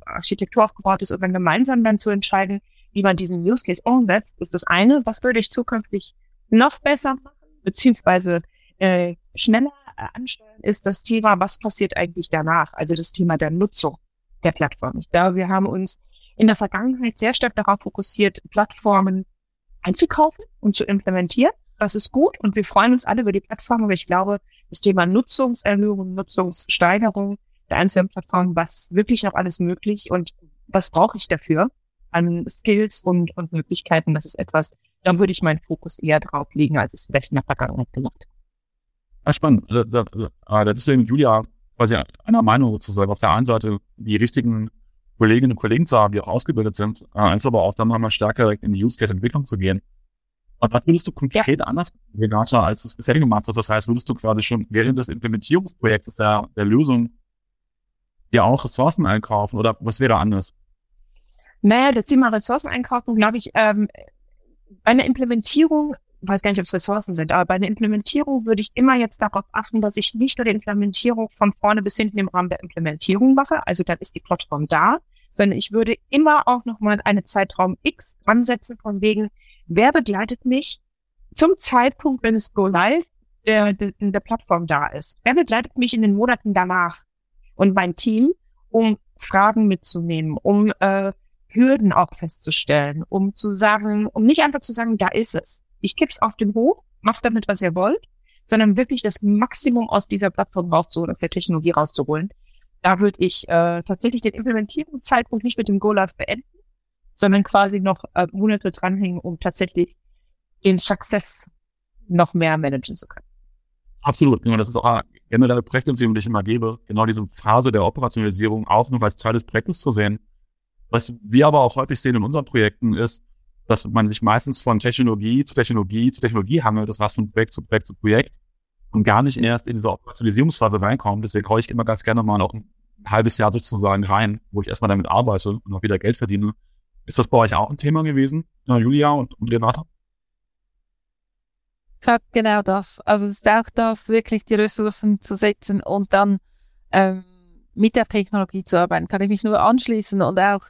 Architektur aufgebaut ist und dann gemeinsam dann zu entscheiden, wie man diesen Use Case umsetzt, ist das eine. Was würde ich zukünftig noch besser machen, beziehungsweise äh, schneller äh, ansteuern, ist das Thema, was passiert eigentlich danach? Also das Thema der Nutzung der Plattform. Ich glaube, wir haben uns in der Vergangenheit sehr stark darauf fokussiert, Plattformen einzukaufen und zu implementieren. Das ist gut und wir freuen uns alle über die Plattform, aber ich glaube, das Thema Nutzungserhöhung, Nutzungssteigerung der einzelnen Plattformen, was wirklich noch alles möglich und was brauche ich dafür? An Skills und, und Möglichkeiten. Das ist etwas, da würde ich meinen Fokus eher drauf legen, als es vielleicht in der Vergangenheit gemacht Ah, spannend. Da, da, da, da bist du mit Julia quasi einer Meinung sozusagen. Auf der einen Seite die richtigen Kolleginnen und Kollegen zu haben, die auch ausgebildet sind, äh, eins aber auch dann mal stärker in die Use-Case-Entwicklung zu gehen. Und was würdest du konkret ja. anders, Renata, als du es bisher gemacht hast? Das heißt, würdest du quasi schon während des Implementierungsprojektes der, der Lösung dir auch Ressourcen einkaufen oder was wäre anders? Naja, das Thema Ressourcen einkaufen, glaube ich, ähm, bei einer Implementierung, weiß gar nicht, ob es Ressourcen sind, aber bei einer Implementierung würde ich immer jetzt darauf achten, dass ich nicht nur die Implementierung von vorne bis hinten im Rahmen der Implementierung mache, also dann ist die Plattform da, sondern ich würde immer auch nochmal eine Zeitraum X ansetzen von wegen, wer begleitet mich zum Zeitpunkt, wenn es Go Live der, der, der Plattform da ist? Wer begleitet mich in den Monaten danach? Und mein Team, um Fragen mitzunehmen, um äh, Hürden auch festzustellen, um zu sagen, um nicht einfach zu sagen, da ist es. Ich kipp's auf den Hof, macht damit, was ihr wollt, sondern wirklich das Maximum aus dieser Plattform rauszuholen, aus der Technologie rauszuholen. Da würde ich äh, tatsächlich den Implementierungszeitpunkt nicht mit dem Go-Live beenden, sondern quasi noch äh, Monate dranhängen, um tatsächlich den Success noch mehr managen zu können. Absolut, genau. Das ist auch eine generelle Projektempfehlung, die ich immer gebe, genau diese Phase der Operationalisierung auch noch als Teil des Projektes zu sehen was wir aber auch häufig sehen in unseren Projekten ist, dass man sich meistens von Technologie zu Technologie zu Technologie hangelt, das heißt von Projekt zu Projekt zu Projekt und gar nicht erst in diese Operationalisierungsphase reinkommt. Deswegen haue ich immer ganz gerne mal noch ein halbes Jahr sozusagen rein, wo ich erstmal damit arbeite und auch wieder Geld verdiene. Ist das bei euch auch ein Thema gewesen, Julia und, und Renata? Genau das. Also es ist auch das, wirklich die Ressourcen zu setzen und dann ähm, mit der Technologie zu arbeiten. Kann ich mich nur anschließen und auch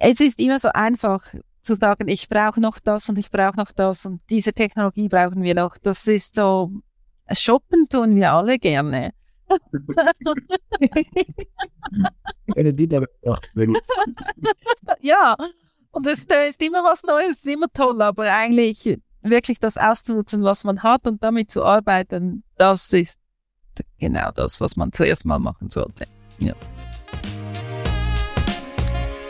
es ist immer so einfach zu sagen, ich brauche noch das und ich brauche noch das und diese Technologie brauchen wir noch. Das ist so, shoppen tun wir alle gerne. ja, und es ist immer was Neues, ist immer toll, aber eigentlich wirklich das auszunutzen, was man hat und damit zu arbeiten, das ist genau das, was man zuerst mal machen sollte. Ja.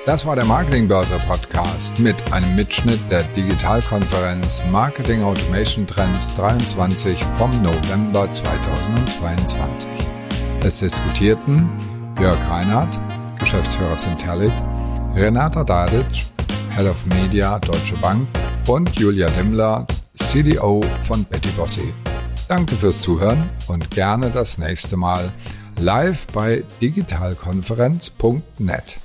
Das war der Marketingbörse Podcast mit einem Mitschnitt der Digitalkonferenz Marketing Automation Trends 23 vom November 2022. Es diskutierten Jörg Reinhardt, Geschäftsführer Syntelic, Renata Dadic, Head of Media Deutsche Bank und Julia Dimmler, CDO von Betty Bossi. Danke fürs Zuhören und gerne das nächste Mal live bei digitalkonferenz.net.